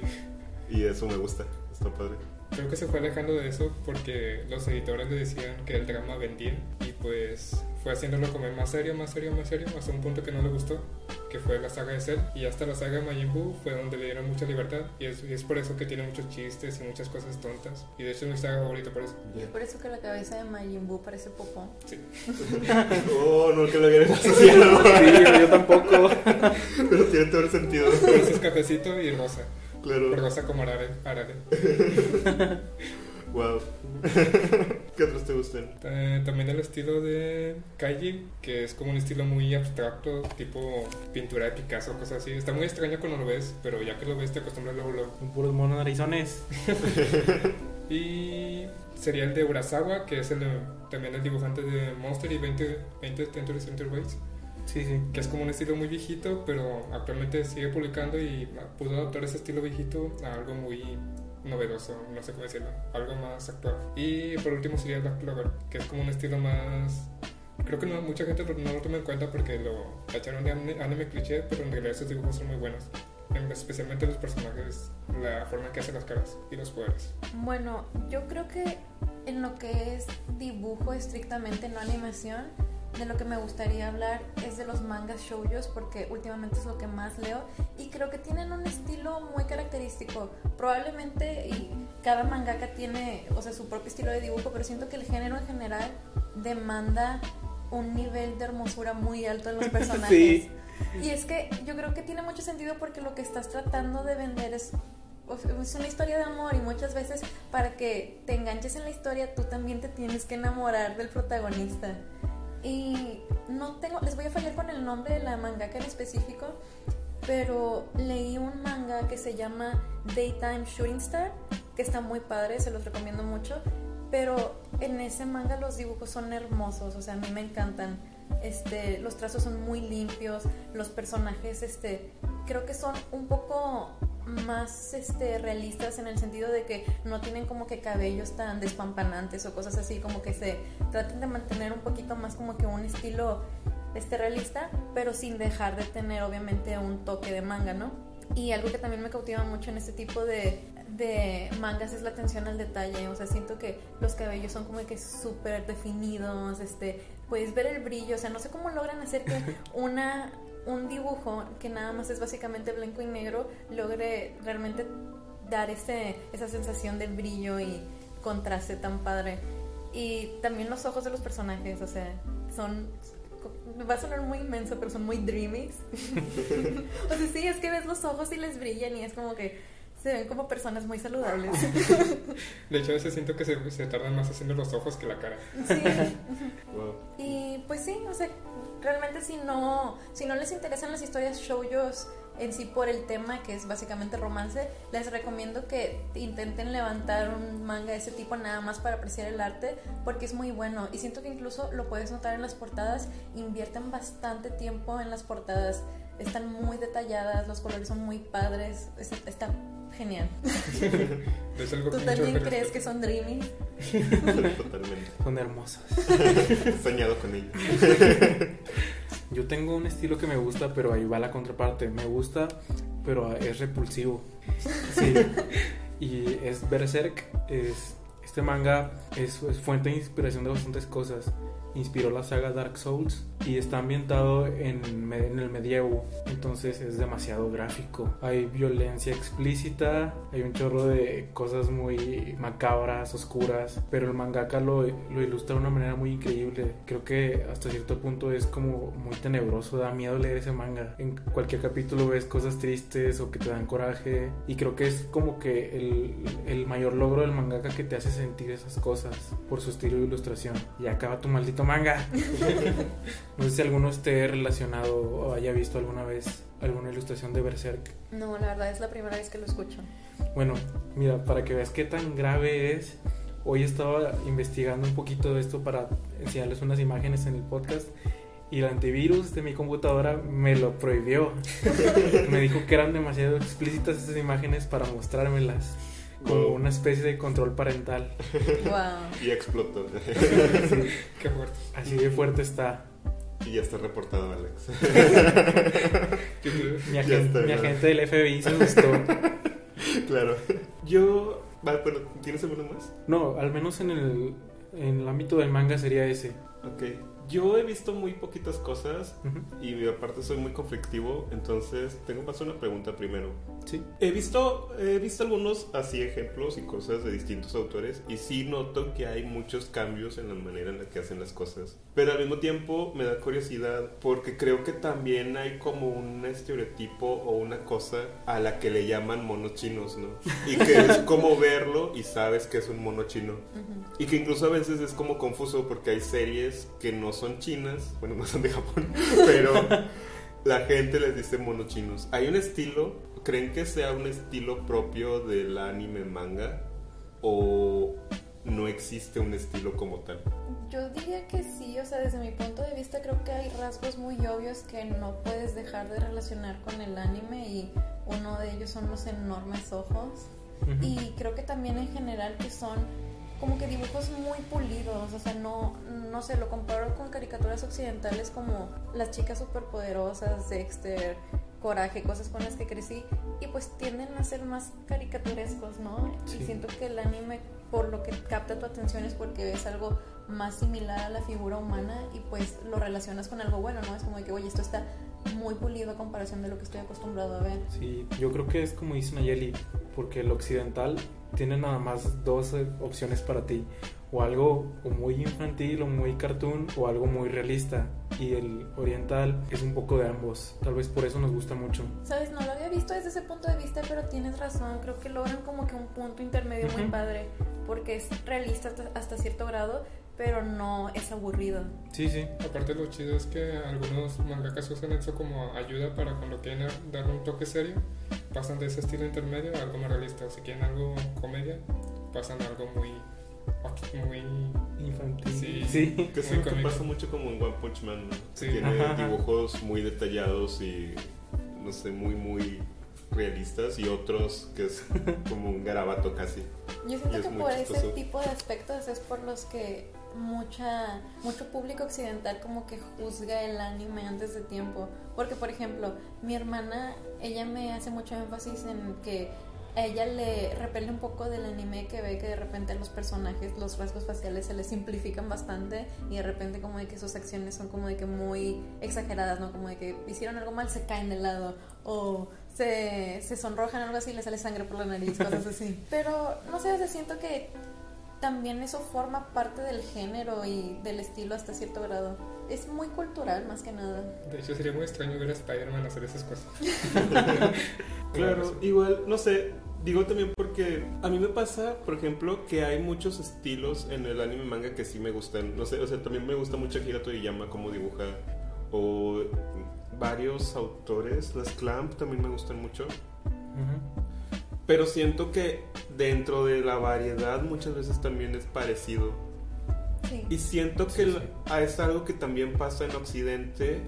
Y eso me gusta, está padre. Creo que se fue alejando de eso porque los editores le decían que el drama vendía y pues fue haciéndolo como más serio, más serio, más serio, hasta un punto que no le gustó, que fue la saga de Cell. Y hasta la saga de Majin Buu fue donde le dieron mucha libertad y es, y es por eso que tiene muchos chistes y muchas cosas tontas. Y de hecho es mi saga favorita por eso. Y es por eso que la cabeza de Majin Buu parece popó. Sí. Oh, no que lo hubieran asociado, Sí, yo tampoco. pero tiene todo el sentido. Por eso es cafecito y rosa. Claro, Rosa como arare. arare. wow. ¿Qué otros te gustan? Eh, también el estilo de Kaiji, que es como un estilo muy abstracto, tipo pintura de Picasso, cosas así. Está muy extraño cuando lo ves, pero ya que lo ves te acostumbras luego. luego. Son puros monos narizones. Y sería el de Urasawa, que es el de- también el dibujante de Monster y 20, 20 Century Center Ways, Sí, sí. que es como un estilo muy viejito, pero actualmente sigue publicando y pudo adaptar ese estilo viejito a algo muy novedoso, no sé cómo decirlo, algo más actual. Y por último sería Black Clover, que es como un estilo más... Creo que no, mucha gente no lo toma en cuenta porque lo tacharon de anime, anime cliché, pero en realidad esos dibujos son muy buenos. En- Especialmente los personajes, la forma en que hacen las caras y los poderes. Bueno, yo creo que en lo que es dibujo estrictamente, no animación, de lo que me gustaría hablar es de los mangas shoujos porque últimamente es lo que más leo y creo que tienen un estilo muy característico. Probablemente y cada mangaka tiene, o sea, su propio estilo de dibujo, pero siento que el género en general demanda un nivel de hermosura muy alto en los personajes. Sí. Y es que yo creo que tiene mucho sentido porque lo que estás tratando de vender es, es una historia de amor y muchas veces para que te enganches en la historia tú también te tienes que enamorar del protagonista. Y no tengo, les voy a fallar con el nombre de la mangaka en específico, pero leí un manga que se llama Daytime Shooting Star, que está muy padre, se los recomiendo mucho. Pero en ese manga los dibujos son hermosos, o sea, a mí me encantan. Este, los trazos son muy limpios, los personajes, este, creo que son un poco más este, realistas en el sentido de que no tienen como que cabellos tan despampanantes o cosas así, como que se tratan de mantener un poquito más como que un estilo este, realista, pero sin dejar de tener obviamente un toque de manga, ¿no? Y algo que también me cautiva mucho en este tipo de, de mangas es la atención al detalle, o sea, siento que los cabellos son como que súper definidos, este, puedes ver el brillo, o sea, no sé cómo logran hacer que una un dibujo que nada más es básicamente blanco y negro logre realmente dar ese, esa sensación del brillo y contraste tan padre. Y también los ojos de los personajes, o sea, son... Me va a sonar muy inmenso, pero son muy dreamy. o sea, sí, es que ves los ojos y les brillan y es como que se ven como personas muy saludables. De hecho, a veces siento que se, se tardan más haciendo los ojos que la cara. sí. Wow. Y pues sí, o sea, realmente si no, si no les interesan las historias shoujos en sí por el tema que es básicamente romance, les recomiendo que intenten levantar un manga de ese tipo nada más para apreciar el arte porque es muy bueno y siento que incluso lo puedes notar en las portadas, invierten bastante tiempo en las portadas, están muy detalladas, los colores son muy padres, es- está genial. Es algo ¿Tú también crees respeto. que son dreamy? Totalmente. Son hermosas. Soñado con ella. Yo tengo un estilo que me gusta, pero ahí va la contraparte. Me gusta, pero es repulsivo. Sí. Y es Berserk. Es, este manga es, es fuente de inspiración de bastantes cosas. Inspiró la saga Dark Souls y está ambientado en, en el medievo. Entonces es demasiado gráfico. Hay violencia explícita, hay un chorro de cosas muy macabras, oscuras. Pero el mangaka lo, lo ilustra de una manera muy increíble. Creo que hasta cierto punto es como muy tenebroso, da miedo leer ese manga. En cualquier capítulo ves cosas tristes o que te dan coraje. Y creo que es como que el, el mayor logro del mangaka que te hace sentir esas cosas por su estilo de ilustración. Y acaba tu maldito manga. no sé si alguno esté relacionado o haya visto alguna vez alguna ilustración de Berserk. No, la verdad es la primera vez que lo escucho. Bueno, mira, para que veas qué tan grave es, hoy estaba investigando un poquito de esto para enseñarles unas imágenes en el podcast y el antivirus de mi computadora me lo prohibió. me dijo que eran demasiado explícitas esas imágenes para mostrármelas como Wow. una especie de control parental. Wow. Y explotó. Sí, Qué fuerte. así de fuerte está. Y ya está reportado, Alex. Mi, Ya agen- está, mi agente del FBI se asustó. claro. Yo. Vale, bueno, ¿tienes alguno más? No, al menos en el, en el ámbito del manga sería ese. Ok. Yo he visto muy poquitas cosas y aparte soy muy conflictivo, entonces tengo más una pregunta primero. Sí. He visto, he visto algunos así ejemplos y cosas de distintos autores y sí noto que hay muchos cambios en la manera en la que hacen las cosas. Pero al mismo tiempo me da curiosidad porque creo que también hay como un estereotipo o una cosa a la que le llaman monos chinos, ¿no? Y que es como verlo y sabes que es un mono chino. Ujú. Y que incluso a veces es como confuso porque hay series que no son chinas, bueno, no son de Japón, pero la gente les dice monos chinos. ¿Hay un estilo? ¿Creen que sea un estilo propio del anime manga? ¿O no existe un estilo como tal? Yo diría que sí, o sea, desde mi punto de vista creo que hay rasgos muy obvios que no puedes dejar de relacionar con el anime y uno de ellos son los enormes ojos. Y creo que también en general que son como que dibujos muy pulidos, o sea, no, no sé, lo comparo con caricaturas occidentales como Las chicas superpoderosas, Dexter, Coraje, cosas con las que crecí, y pues tienden a ser más caricaturescos, ¿no? Sí. Y siento que el anime, por lo que capta tu atención, es porque es algo más similar a la figura humana y pues lo relacionas con algo bueno, ¿no? Es como de que, oye, esto está muy pulido a comparación de lo que estoy acostumbrado a ver. Sí, yo creo que es como dice Nayeli, porque el occidental tiene nada más dos eh, opciones para ti, o algo o muy infantil o muy cartoon o algo muy realista, y el oriental es un poco de ambos, tal vez por eso nos gusta mucho. Sabes, no lo había visto desde ese punto de vista, pero tienes razón. Creo que logran como que un punto intermedio muy Ujú. padre, porque es realista hasta, hasta cierto grado, pero no es aburrido. Sí, sí, Aparte lo chido es que algunos mangakas usan eso como ayuda para cuando quieren dar un toque serio, pasan de ese estilo intermedio a algo más realista. O si quieren algo comedia, pasan a algo muy... muy infantil. Sí. sí. Que es Muy lo que pasa mucho como en One Punch Man, ¿no? Sí. Tiene Ajá. dibujos muy detallados y, no sé, muy, muy realistas y otros que es como un garabato casi. Yo siento es que por ese chistoso. tipo de aspectos es por los que mucha mucho público occidental como que juzga el anime antes de tiempo. Porque, por ejemplo, mi hermana, ella me hace mucho énfasis en que a ella le repele un poco del anime que ve que de repente los personajes, los rasgos faciales se les simplifican bastante y de repente como de que sus acciones son como de que muy exageradas, ¿no? Como de que hicieron algo mal, se caen de lado o se, se sonrojan algo así y le sale sangre por la nariz, cosas así. Pero no sé, o sea, siento que también eso forma parte del género y del estilo hasta cierto grado. Es muy cultural más que nada. De hecho, sería muy extraño ver a Spider-Man hacer esas cosas. Claro, igual, no sé, digo también porque a mí me pasa, por ejemplo, que hay muchos estilos en el anime manga que sí me gustan. No sé, o sea, también me gusta mucho Akira Toriyama cómo dibuja o varios autores, las Clamp también me gustan mucho. Ujú. Pero siento que dentro de la variedad muchas veces también es parecido. Sí. Y siento Sí, que sí. ah, es algo que también pasa en Occidente,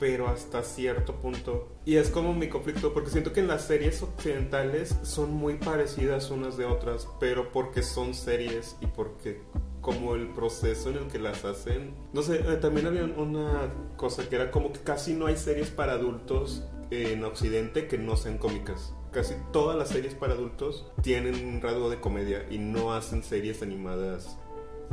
pero hasta cierto punto. Y es como mi conflicto, porque siento que en las series occidentales son muy parecidas unas de otras, pero porque son series y porque como el proceso en el que las hacen. No sé, eh, también había una cosa que era como que casi no hay series para adultos en Occidente que no sean cómicas. Casi todas las series para adultos tienen un rasgo de comedia y no hacen series animadas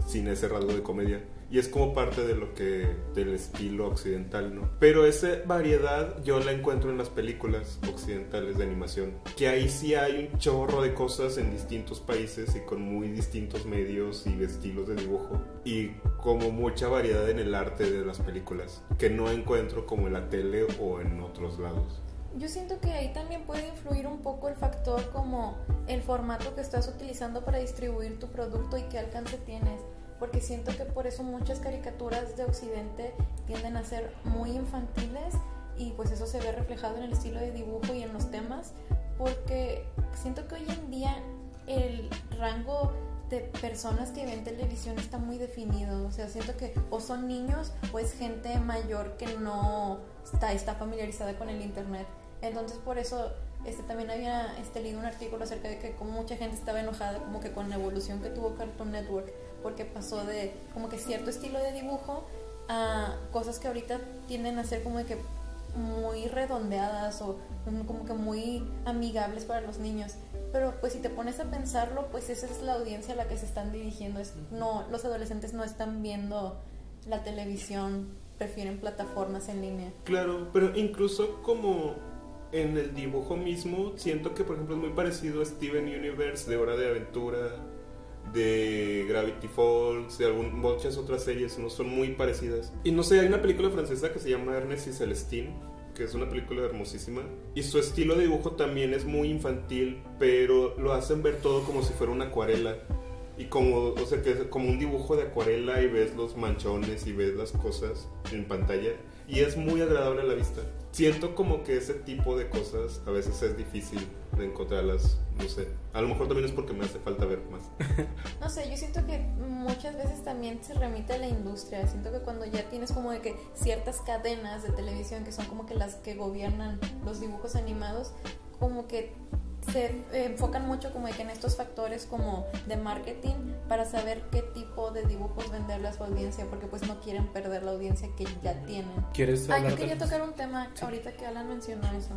sin ese rasgo de comedia. Y es como parte de lo que del estilo occidental, ¿no? Pero esa variedad yo la encuentro en las películas occidentales de animación, que ahí sí hay un chorro de cosas en distintos países y con muy distintos medios y estilos de dibujo y como mucha variedad en el arte de las películas, que no encuentro como en la tele o en otros lados. Yo siento que ahí también puede influir un poco el factor como el formato que estás utilizando para distribuir tu producto y qué alcance tienes. Porque siento que por eso muchas caricaturas de Occidente tienden a ser muy infantiles y pues eso se ve reflejado en el estilo de dibujo y en los temas. Porque siento que hoy en día el rango de personas que ven televisión está muy definido. O sea, siento que o son niños o es gente mayor que no está, está familiarizada con el internet. Entonces por eso este también había este, leído un artículo acerca de que como mucha gente estaba enojada como que con la evolución que tuvo Cartoon Network porque pasó de como que cierto estilo de dibujo a cosas que ahorita tienden a ser como de que muy redondeadas o como que muy amigables para los niños. Pero pues si te pones a pensarlo, pues esa es la audiencia a la que se están dirigiendo. Es, no, los adolescentes no están viendo la televisión, prefieren plataformas en línea. Claro, pero incluso como en el dibujo mismo, siento que por ejemplo es muy parecido a Steven Universe de Hora de Aventura, de Gravity Falls, de algún, muchas otras series, ¿no? Son muy parecidas. Y no sé, hay una película francesa que se llama Ernest y Celestine, que es una película hermosísima. Y su estilo de dibujo también es muy infantil, pero lo hacen ver todo como si fuera una acuarela. Y como, o sea, que es como un dibujo de acuarela y ves los manchones y ves las cosas en pantalla. Y es muy agradable a la vista. Siento como que ese tipo de cosas a veces es difícil de encontrarlas, no sé. A lo mejor también es porque me hace falta ver más. No sé, yo siento que muchas veces también se remite a la industria. Siento que cuando ya tienes como de que ciertas cadenas de televisión que son como que las que gobiernan los dibujos animados, como que se enfocan mucho como de que en estos factores como de marketing para saber qué tipo de dibujos venderle a su audiencia porque pues no quieren perder la audiencia que ya tienen. ¿Quieres Ah, hablar yo quería de tocar un tema ahorita que Alan mencionó eso.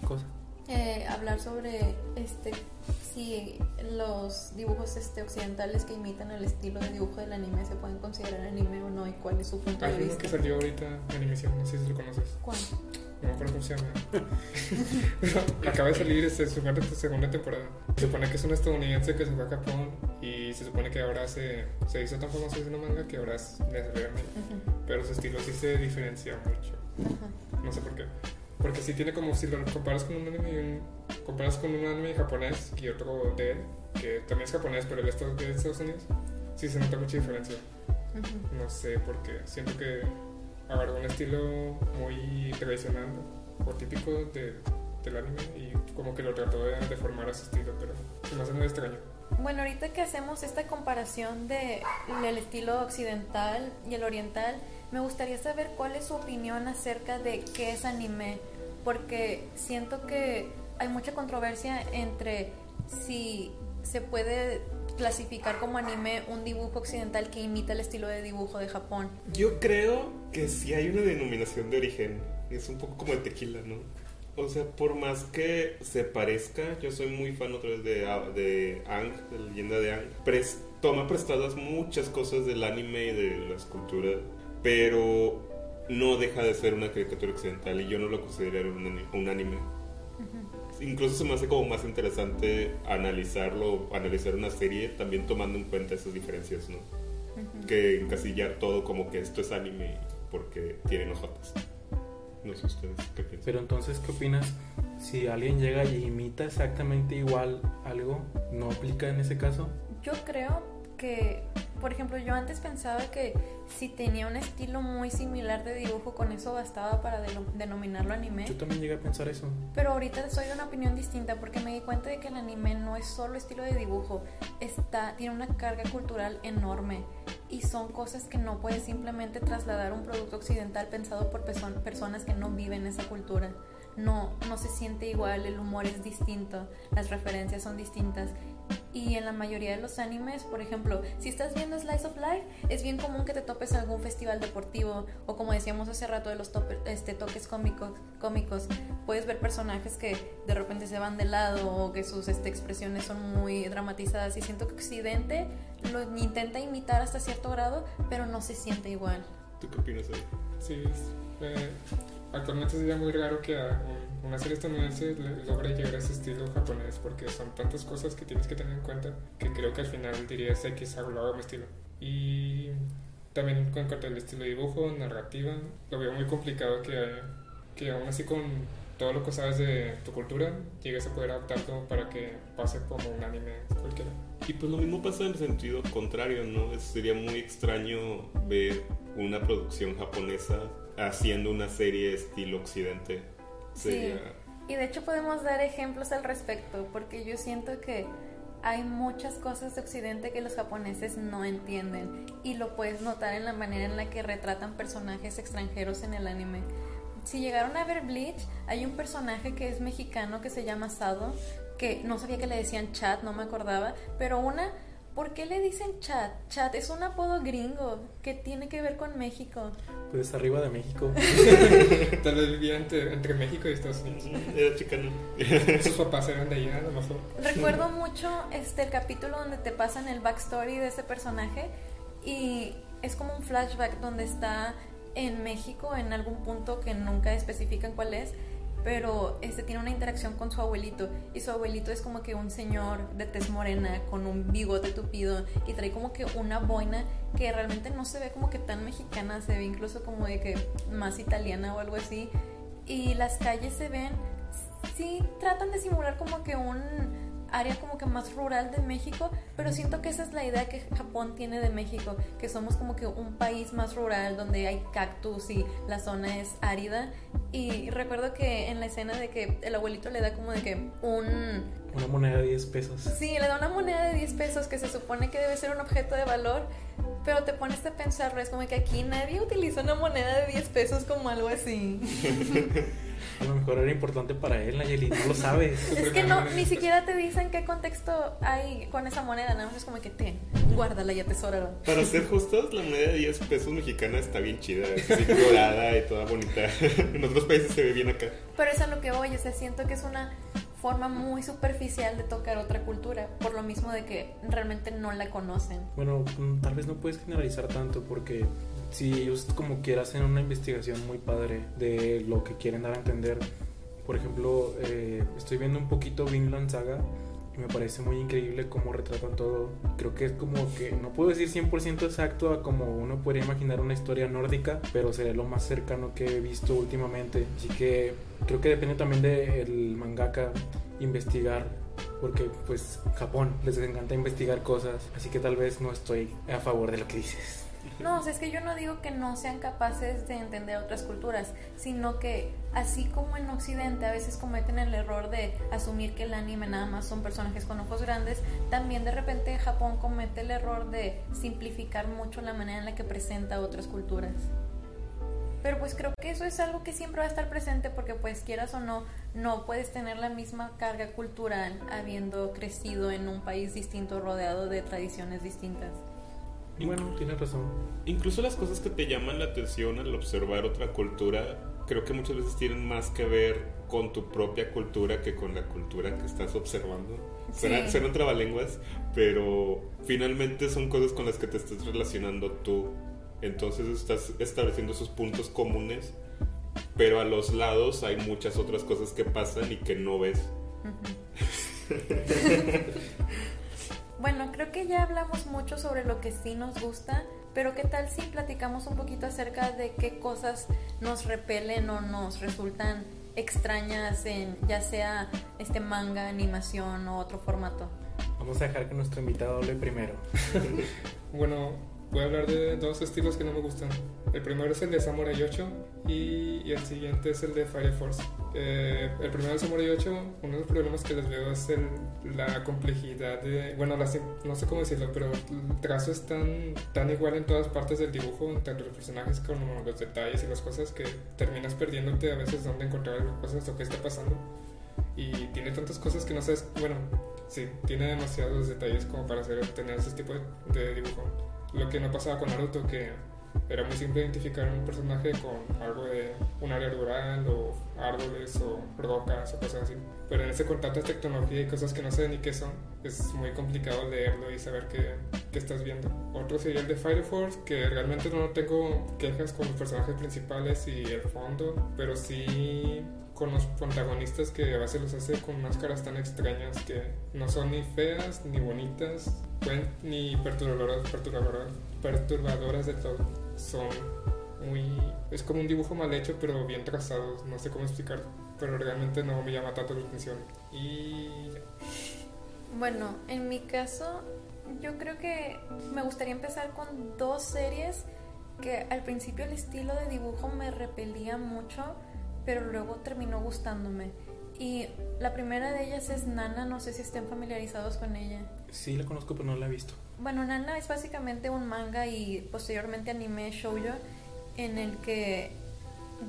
¿Qué cosa? Eh, hablar sobre este si los dibujos este occidentales que imitan el estilo de dibujo del anime se pueden considerar anime o no y cuál es su punto de Hay uno que salió ahorita en animación, no sé si lo conoces. ¿Cuál? No me acuerdo cómo se llama. Pero acaba de salir este, su segunda, temporada. Se supone que es un estadounidense que se fue a Japón y se supone que ahora se, se hizo tan famoso haciendo manga que ahora es necesario anime. Ujú, Pero su estilo sí se diferencia mucho. ajá. No sé por qué. Porque si tiene como si lo comparas con un anime, un- comparas con un anime japonés y otro de él, que también es japonés, pero él es de Estados Unidos, sí se nota mucha diferencia. Ujú. No sé por qué. Siento que agarró un estilo muy tradicional o típico de, del anime y como que lo trató de deformar a su estilo, pero se me hace muy extraño. Bueno, ahorita que hacemos esta comparación de el estilo occidental y el oriental, me gustaría saber cuál es su opinión acerca de qué es anime, porque siento que hay mucha controversia entre si se puede clasificar como anime un dibujo occidental que imita el estilo de dibujo de Japón. Yo creo que sí hay una denominación de origen. Es un poco como el tequila, ¿no? O sea, por más que se parezca, yo soy muy fan otra vez de, de Ang, de la leyenda de Ang. Pres- toma prestadas muchas cosas del anime y de la escultura, pero no deja de ser una caricatura occidental y yo no lo ani- un anime. Incluso se me hace como más interesante analizarlo, analizar una serie también tomando en cuenta esas diferencias, ¿no? que encasillar todo como que esto es anime porque tienen ojotas. No sé ustedes qué piensan. Pero entonces, ¿qué opinas? Si alguien llega y imita exactamente igual algo, ¿no aplica en ese caso? Yo creo que, por ejemplo, yo antes pensaba que si tenía un estilo muy similar de dibujo, con eso bastaba para denominarlo anime. Yo también llegué a pensar eso. Pero ahorita soy de una opinión distinta porque me di cuenta de que el anime no es solo estilo de dibujo, está, tiene una carga cultural enorme y son cosas que no puedes simplemente trasladar un producto occidental pensado por perso- personas que no viven esa cultura. No, no se siente igual, el humor es distinto, las referencias son distintas. Y en la mayoría de los animes, por ejemplo, si estás viendo Slice of Life, es bien común que te topes en algún festival deportivo o como decíamos hace rato de los tope- este, toques cómicos, cómicos, puedes ver personajes que de repente se van de lado o que sus este, expresiones son muy dramatizadas y siento que Occidente lo intenta imitar hasta cierto grado, pero no se siente igual. ¿Tú qué opinas, Eddie? Sí, es- eh, actualmente sería muy raro que a un- una serie estadounidense logre llegar a ese estilo japonés porque son tantas cosas que tienes que tener en cuenta que creo que al final dirías X hago, lo hago mi estilo. Y también con cuanto al estilo de dibujo, narrativa, lo veo muy complicado que, que aún así con todo lo que sabes de tu cultura llegues a poder adaptarlo para que pase como un anime cualquiera. Y pues lo mismo pasa en el sentido contrario, ¿no? Es- sería muy extraño ver una producción japonesa haciendo una serie estilo occidente. Sería... Y de hecho podemos dar ejemplos al respecto, porque yo siento que hay muchas cosas de Occidente que los japoneses no entienden y lo puedes notar en la manera en la que retratan personajes extranjeros en el anime. Si llegaron a ver Bleach, hay un personaje que es mexicano que se llama Sado, que no sabía que le decían chat, no me acordaba, pero una, ¿por qué le dicen chat? Chat es un apodo gringo que tiene que ver con México. Pues arriba de México. Tal vez vivía entre, entre México y Estados Unidos. Era chicano. Sus papás eran de allá, a lo mejor. Recuerdo mucho este el capítulo donde te pasan el backstory de ese personaje y es como un flashback donde está en México en algún punto que nunca especifican cuál es, pero este tiene una interacción con su abuelito y su abuelito es como que un señor de tez morena con un bigote tupido y trae como que una boina que realmente no se ve como que tan mexicana, se ve incluso como de que más italiana o algo así y las calles se ven sí tratan de simular como que un área como que más rural de México, pero siento que esa es la idea que Japón tiene de México, que somos como que un país más rural donde hay cactus y la zona es árida. Y recuerdo que en la escena de que el abuelito le da como de que un... Una moneda de 10 pesos. Sí, le da una moneda de 10 pesos que se supone que debe ser un objeto de valor, pero te pones a pensarlo, es como que aquí nadie utiliza una moneda de 10 pesos como algo así. A lo mejor era importante para él, Nayeli, no lo sabes. Es que no, ni siquiera te dicen qué contexto hay con esa moneda, nada más es como que ten, guárdala y atesórala. Para ser justos, la moneda de 10 pesos mexicana está bien chida, es así dorada y toda bonita. En otros países se ve bien acá. Pero eso es a lo que voy, o sea, siento que es una forma muy superficial de tocar otra cultura, por lo mismo de que realmente no la conocen. Bueno, mm, tal vez no puedes generalizar tanto porque si ellos como quiera hacen una investigación muy padre de lo que quieren dar a entender. Por ejemplo, eh, estoy viendo un poquito Vinland Saga y me parece muy increíble cómo retratan todo. Creo que es como que, no puedo decir 100% exacto a como uno podría imaginar una historia nórdica, pero sería lo más cercano que he visto últimamente. Así que creo que depende también del mangaka investigar porque pues Japón les encanta investigar cosas, así que tal vez no estoy a favor de lo que dices. No, o sea, es que yo no digo que no sean capaces de entender otras culturas, sino que así como en Occidente a veces cometen el error de asumir que el anime nada más son personajes con ojos grandes, también de repente Japón comete el error de simplificar mucho la manera en la que presenta otras culturas. Pero pues creo que eso es algo que siempre va a estar presente porque pues quieras o no, no puedes tener la misma carga cultural habiendo crecido en un país distinto rodeado de tradiciones distintas. Bueno, tienes razón. Incluso las cosas que te llaman la atención al observar otra cultura, creo que muchas veces tienen más que ver con tu propia cultura que con la cultura que estás observando. Sí. suenan trabalenguas, pero finalmente son cosas con las que te estás relacionando tú. Entonces estás estableciendo esos puntos comunes, pero a los lados hay muchas otras cosas que pasan y que no ves. Bueno, creo que ya hablamos mucho sobre lo que sí nos gusta, pero ¿qué tal si platicamos un poquito acerca de qué cosas nos repelen o nos resultan extrañas en ya sea este manga, animación o otro formato? Vamos a dejar que nuestro invitado hable primero. Bueno, voy a hablar de dos estilos que no me gustan. El primero es el de Samurai 8 y, y el siguiente es el de Fire Force. Eh, el primero de Samurai 8, uno de los problemas que les veo es el- la complejidad de... Bueno, la no sé cómo decirlo, pero el trazo es tan, tan igual en todas partes del dibujo, tanto los personajes como los detalles y las cosas, que terminas perdiéndote a veces dónde encontrar las cosas o qué está pasando. Y tiene tantas cosas que no sabes... Bueno, sí, tiene demasiados detalles como para hacer, tener ese tipo de, de dibujo. Lo que no pasaba con Naruto, que era muy simple identificar un personaje con algo de un área rural o árboles o rocas o cosas así. Pero en ese con tanta tecnología y cosas que no sé ni qué son, es muy complicado leerlo y saber qué, qué estás viendo. Otro sería el de Fire Force, que realmente no tengo quejas con los personajes principales y el fondo, pero sí con los protagonistas que a veces los hace con unas caras tan extrañas que no son ni feas ni bonitas ni perturbadoras, perturbadoras, perturbadoras de todo. Son muy... Es como un dibujo mal hecho pero bien trazado, no sé cómo explicarlo, pero realmente no me llama tanto la atención. Y... Bueno, en mi caso, yo creo que me gustaría empezar con dos series que al principio el estilo de dibujo me repelía mucho, pero luego terminó gustándome. Y la primera de ellas es Nana, no sé si estén familiarizados con ella. Sí, la conozco, pero no la he visto. Bueno, Nana es básicamente un manga y posteriormente anime shoujo en el que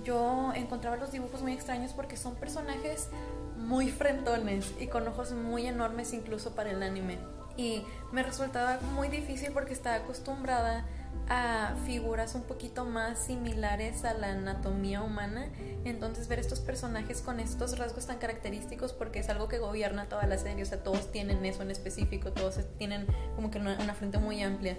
yo encontraba los dibujos muy extraños porque son personajes muy frentones y con ojos muy enormes incluso para el anime. Y me resultaba muy difícil porque estaba acostumbrada a figuras un poquito más similares a la anatomía humana. Entonces ver estos personajes con estos rasgos tan característicos porque es algo que gobierna toda la serie. O sea, todos tienen eso en específico, todos tienen como que una, una frente muy amplia.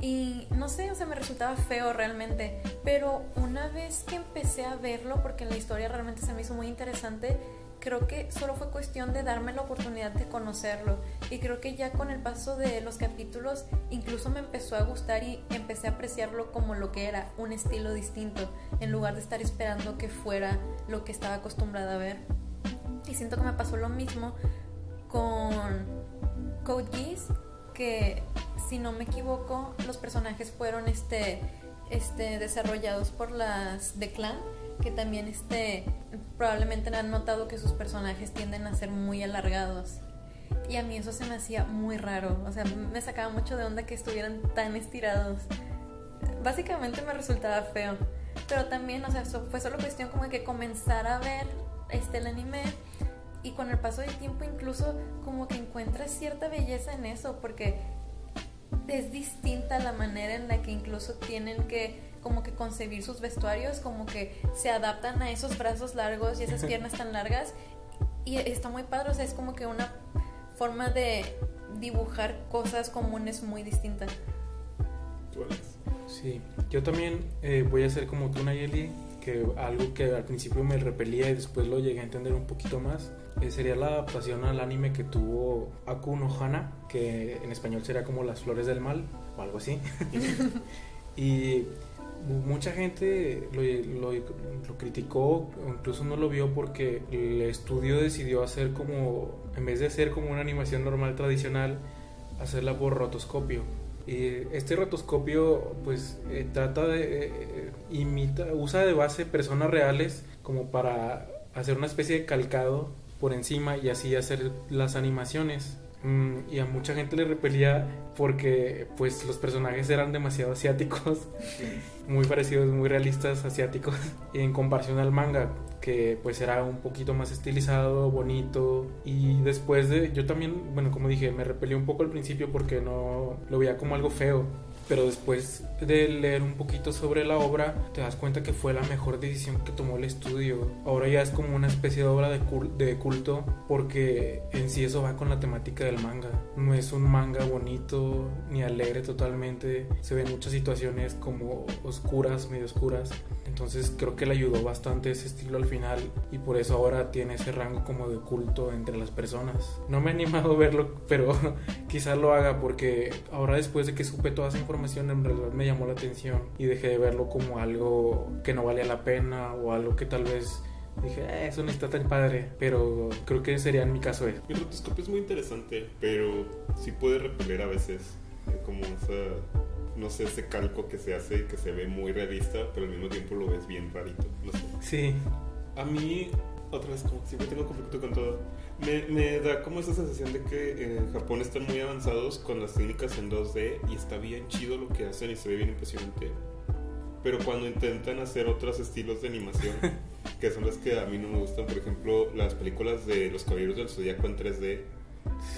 Y no sé, o sea, me resultaba feo realmente. Pero una vez que empecé a verlo, porque la historia realmente se me hizo muy interesante, creo que solo fue cuestión de darme la oportunidad de conocerlo. Y creo que ya con el paso de los capítulos, incluso me empezó a gustar y empecé a apreciarlo como lo que era, un estilo distinto, en lugar de estar esperando que fuera lo que estaba acostumbrada a ver. Y siento que me pasó lo mismo con Code Geass, que si no me equivoco, los personajes fueron este, este, desarrollados por las de Clan, que también este, probablemente han notado que sus personajes tienden a ser muy alargados. Y a mí eso se me hacía muy raro, o sea, me sacaba mucho de onda que estuvieran tan estirados. Básicamente me resultaba feo. pero también, o sea, fue solo cuestión como de que comenzar a ver este el anime y con el paso del tiempo incluso como que encuentras cierta belleza en eso porque es distinta la manera en la que incluso tienen que como que concebir sus vestuarios, como que se adaptan a esos brazos largos y esas piernas tan largas y está muy padre, o sea, es como que una forma de dibujar cosas comunes muy distinta. Sí, yo también eh, voy a hacer como tú, Nayeli, que algo que al principio me repelía y después lo llegué a entender un poquito más, eh, sería la adaptación al anime que tuvo Aku no Hana, que en español sería como Las Flores del Mal o algo así. y mucha gente lo, lo- criticó incluso no lo vio porque el estudio decidió hacer como, en vez de hacer como una animación normal tradicional, hacerla por rotoscopio. Y este rotoscopio pues eh, trata de eh, imita, usa de base personas reales como para hacer una especie de calcado por encima y así hacer las animaciones. Mm, y a mucha gente le repelía porque pues los personajes eran demasiado asiáticos, muy parecidos, muy realistas asiáticos. Y en comparación al manga que pues era un poquito más estilizado, bonito. Y después de yo también, bueno, como dije, me repelió un poco al principio porque no lo veía como algo feo, pero después de leer un poquito sobre la obra te das cuenta que fue la mejor decisión que tomó el estudio. Ahora ya es como una especie de obra de, cul- de culto porque en sí eso va con la temática del manga. No es un manga bonito ni alegre totalmente. Se ven muchas situaciones como oscuras, medio oscuras. Entonces creo que le ayudó bastante ese estilo al final y por eso ahora tiene ese rango como de culto entre las personas. No me he animado a verlo, pero quizás lo haga porque ahora después de que supe toda esa información en realidad me llamó la atención y dejé de verlo como algo que no valía la pena o algo que tal vez dije, "Eh, eso no está tan padre, pero creo que sería en mi caso eso. El rotoscopio es muy interesante, pero sí puede repeler a veces. eh, Como esa, no sé, ese calco que se hace que se ve muy realista, pero al mismo tiempo lo ves bien rarito. No sé. Sí, A mí, otra vez, como siempre tengo conflicto con todo. Me, me da como esa sensación de que en Japón están muy avanzados con las técnicas en 2D y está bien chido lo que hacen y se ve bien impresionante. Pero cuando intentan hacer otros estilos de animación, que son las que a mí no me gustan, por ejemplo, las películas de Los Caballeros del Zodiaco en 3D,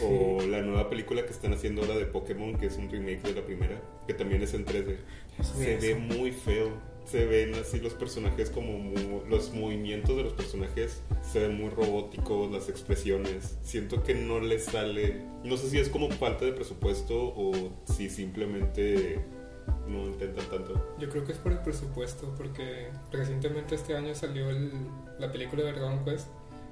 o sí. la nueva película que están haciendo ahora de Pokémon, que es un remake de la primera, que también es en 3D. Se ve Eso. muy feo. Se ven así los personajes como mu- los movimientos de los personajes se ven muy robóticos, las expresiones. Siento que no les sale. No sé si es como falta de presupuesto o si simplemente no intentan tanto. Yo creo que es por el presupuesto, porque recientemente este año salió el- la película de Dragon Quest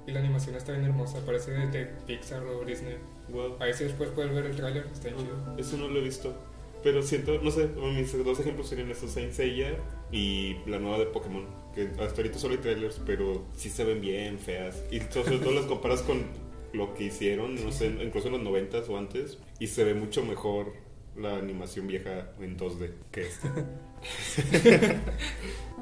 y la animación está bien hermosa, parece de, Pixar o Disney. Wow. Ahí sí después puedes ver el tráiler, está chido. Eso no lo he visto. Pero siento, no sé, mis dos ejemplos serían estos, Saint Seiya y la nueva de Pokémon. Que hasta ahorita solo hay trailers, pero sí se ven bien feas. Y sobre todo las comparas con lo que hicieron, no sé, incluso en los 90s o antes. Y se ve mucho mejor la animación vieja en 2D que esta.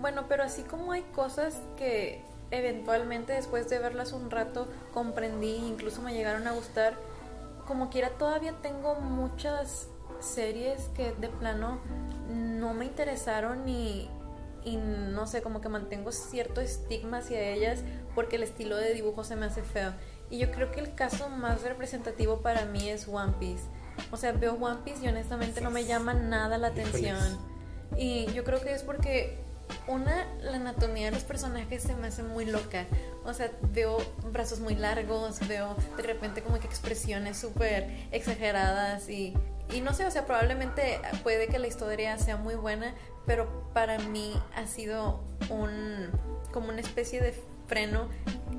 Bueno, pero así como hay cosas que eventualmente después de verlas un rato comprendí, incluso me llegaron a gustar, como quiera todavía tengo muchas series que de plano no me interesaron y, y no sé, como que mantengo cierto estigma hacia ellas porque el estilo de dibujo se me hace feo. Y yo creo que el caso más representativo para mí es One Piece. O sea, veo One Piece y honestamente no me llama nada la atención. Y yo creo que es porque una, la anatomía de los personajes se me hace muy loca. O sea, veo brazos muy largos, veo de repente como que expresiones súper exageradas y, y no sé, o sea, probablemente puede que la historia sea muy buena, pero para mí ha sido un como una especie de freno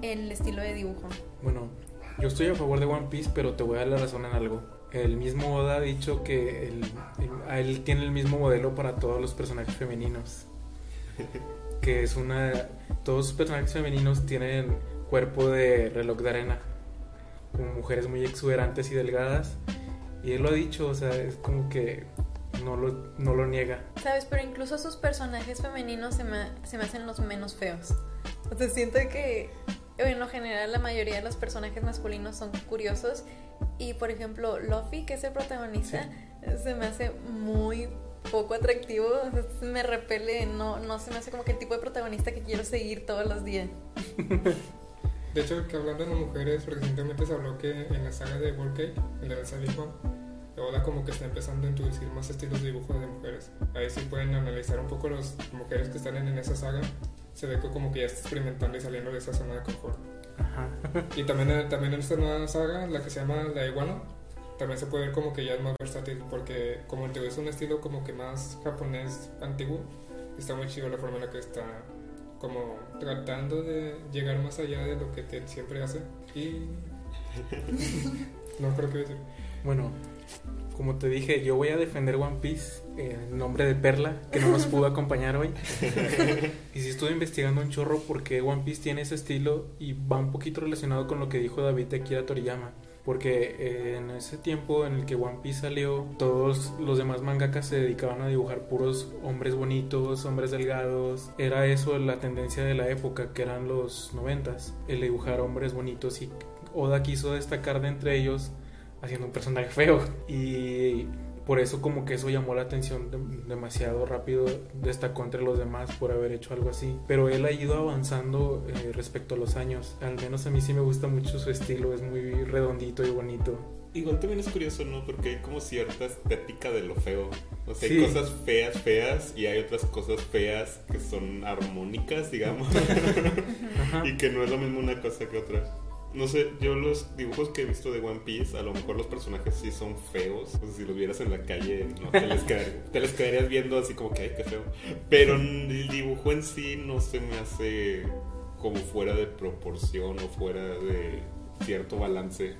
en el estilo de dibujo. Bueno, yo estoy a favor de One Piece, pero te voy a dar la razón en algo. El mismo Oda ha dicho que a él tiene el mismo modelo para todos los personajes femeninos. Que es una. Todos los personajes femeninos tienen cuerpo de reloj de arena. Como mujeres muy exuberantes y delgadas. Y él lo ha dicho, o sea, es como que no lo, no lo niega. ¿Sabes? Pero incluso sus personajes femeninos se me, se me hacen los menos feos. O sea, siento que en lo general la mayoría de los personajes masculinos son curiosos. Y por ejemplo, Luffy, que es el protagonista, se me hace muy poco atractivo, me repele, no, no se me hace como que el tipo de protagonista que quiero seguir todos los días. De hecho, que hablando de las mujeres, recientemente se habló que en la saga de World Cake, en la de Sabico, Oda como que está empezando a introducir más estilos de dibujo de mujeres. Ahí sí pueden analizar un poco las mujeres que están en esa saga. Se ve que como que ya está experimentando y saliendo de esa zona de confort. Ajá. Y también, eh, también en esta nueva saga, la que se llama La Iguana, también se puede ver como que ya es más versátil porque como el es un estilo como que más japonés antiguo, está muy chido la forma en la que está como tratando de llegar más allá de lo que te siempre hace y no creo que decir. Bueno, como te dije, yo voy a defender One Piece en nombre de Perla, que no nos pudo acompañar hoy. y sí estuve investigando un chorro porque One Piece tiene ese estilo y va un poquito relacionado con lo que dijo David de Akira Toriyama. Porque eh, en ese tiempo en el que One Piece salió, todos los demás mangakas se dedicaban a dibujar puros hombres bonitos, hombres delgados. Era eso la tendencia de la época, que eran los noventas, el dibujar hombres bonitos y Oda quiso destacar de entre ellos haciendo un personaje feo. Y por eso como que eso llamó la atención demasiado rápido, destacó entre los demás por haber hecho algo así. Pero él ha ido avanzando eh, respecto a los años. Al menos a mí sí me gusta mucho su estilo, es muy redondito y bonito. Igual también es curioso, ¿no? Porque hay como cierta estética de lo feo. O sea, hay cosas feas, feas, y hay otras cosas feas que son armónicas, digamos. y que no es lo mismo una cosa que otra. No sé, yo los dibujos que he visto de One Piece, a lo mejor los personajes sí son feos. O sea, si los vieras en la calle, no, te, les te les quedarías viendo así como que, ay, qué feo. Pero el dibujo en sí no se me hace como fuera de proporción o fuera de cierto balance.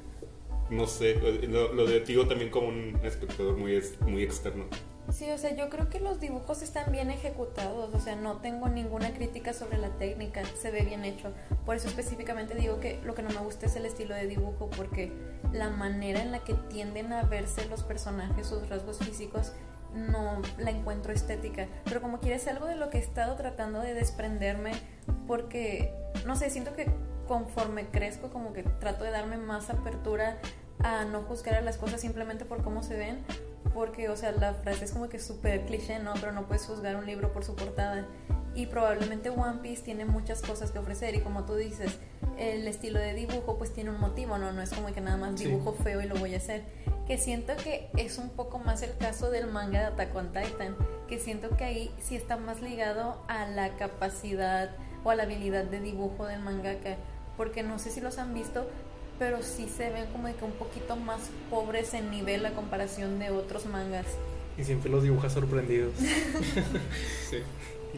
No sé, lo, lo digo también como un espectador muy, muy externo. Sí, o sea, yo creo que los dibujos están bien ejecutados, o sea, no tengo ninguna crítica sobre la técnica, se ve bien hecho. Por eso específicamente digo que lo que no me gusta es el estilo de dibujo, porque la manera en la que tienden a verse los personajes, sus rasgos físicos, no la encuentro estética. Pero como quieres algo de lo que he estado tratando de desprenderme, porque, no sé, siento que conforme crezco, como que trato de darme más apertura a no juzgar a las cosas simplemente por cómo se ven, porque, o sea, la frase es como que súper cliché, ¿no? Pero no puedes juzgar un libro por su portada. Y probablemente One Piece tiene muchas cosas que ofrecer y como tú dices, el estilo de dibujo pues tiene un motivo, ¿no? No es como que nada más dibujo feo y lo voy a hacer. Que siento que es un poco más el caso del manga de Attack on Titan, que siento que ahí sí está más ligado a la capacidad o a la habilidad de dibujo del mangaka. Porque no sé si los han visto, pero sí se ven como de que un poquito más pobres en nivel a comparación de otros mangas. Y siempre los dibujas sorprendidos. sí.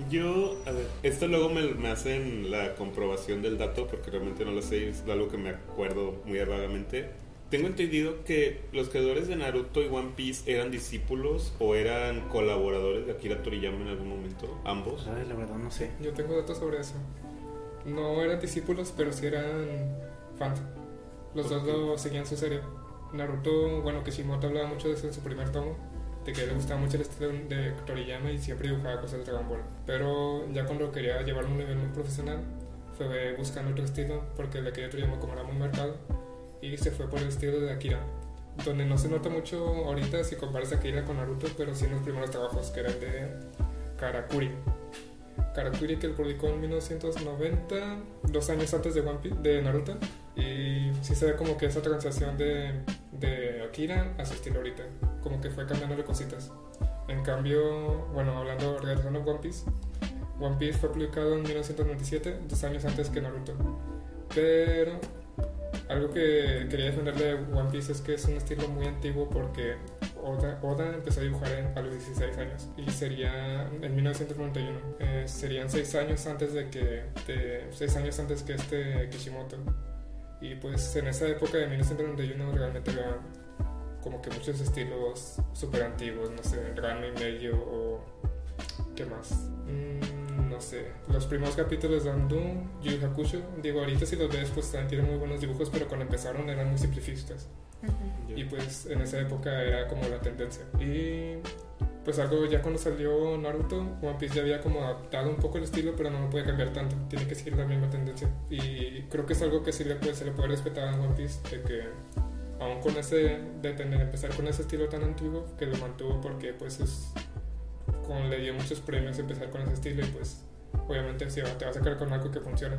Yo, a ver, esto luego me, me, hacen la comprobación del dato porque realmente no lo sé, es algo que me acuerdo muy vagamente. Tengo entendido que los creadores de Naruto y One Piece eran discípulos o eran colaboradores de Akira Toriyama en algún momento, ambos. Ay, la verdad no sé. Yo tengo datos sobre eso. No eran discípulos, pero sí eran fans. Los dos lo seguían su serie. Naruto, bueno, Kishimoto hablaba mucho de eso en su primer tomo, de que le gustaba mucho el estilo de Toriyama y siempre dibujaba cosas de Dragon Ball. Pero ya cuando quería llevarlo a un nivel muy profesional, fue buscando otro estilo, porque le quería Toriyama como era muy marcado, y se fue por el estilo de Akira, donde no se nota mucho ahorita si comparas Akira con Naruto, pero sí en los primeros trabajos que eran de Karakuri. Karakuri que él publicó en 1990, dos años antes de, One Piece, de Naruto. Y sí se ve como que esa transición de, de Akira a su estilo ahorita. Como que fue cambiando cositas. En cambio, bueno, hablando, regresando a One Piece. One Piece fue publicado en 1997, dos años antes que Naruto. Pero algo que quería defender de One Piece es que es un estilo muy antiguo porque Oda, empezó a dibujar a los 16 años y sería en 1991. Eh, serían 6 años antes de que, 6 años antes que este Kishimoto. Y pues en esa época de 1991 realmente era como que muchos estilos súper antiguos, no sé, Rano y medio o ¿qué más? Mm, no sé, los primeros capítulos de Andum, Yu Hakusho, digo, ahorita si los ves pues también tienen muy buenos dibujos, pero cuando empezaron eran muy simplicistas. Y pues en esa época era como la tendencia. Y pues algo ya cuando salió Naruto, One Piece ya había como adaptado un poco el estilo, pero no lo puede cambiar tanto, tiene que seguir la misma tendencia. Y creo que es algo que sí le puede, se le puede respetar a One Piece, de que aún con ese, de tener, empezar con ese estilo tan antiguo, que lo mantuvo porque pues es Japón le dio muchos premios empezar con ese estilo y pues obviamente sí, te va a sacar con algo que funcione.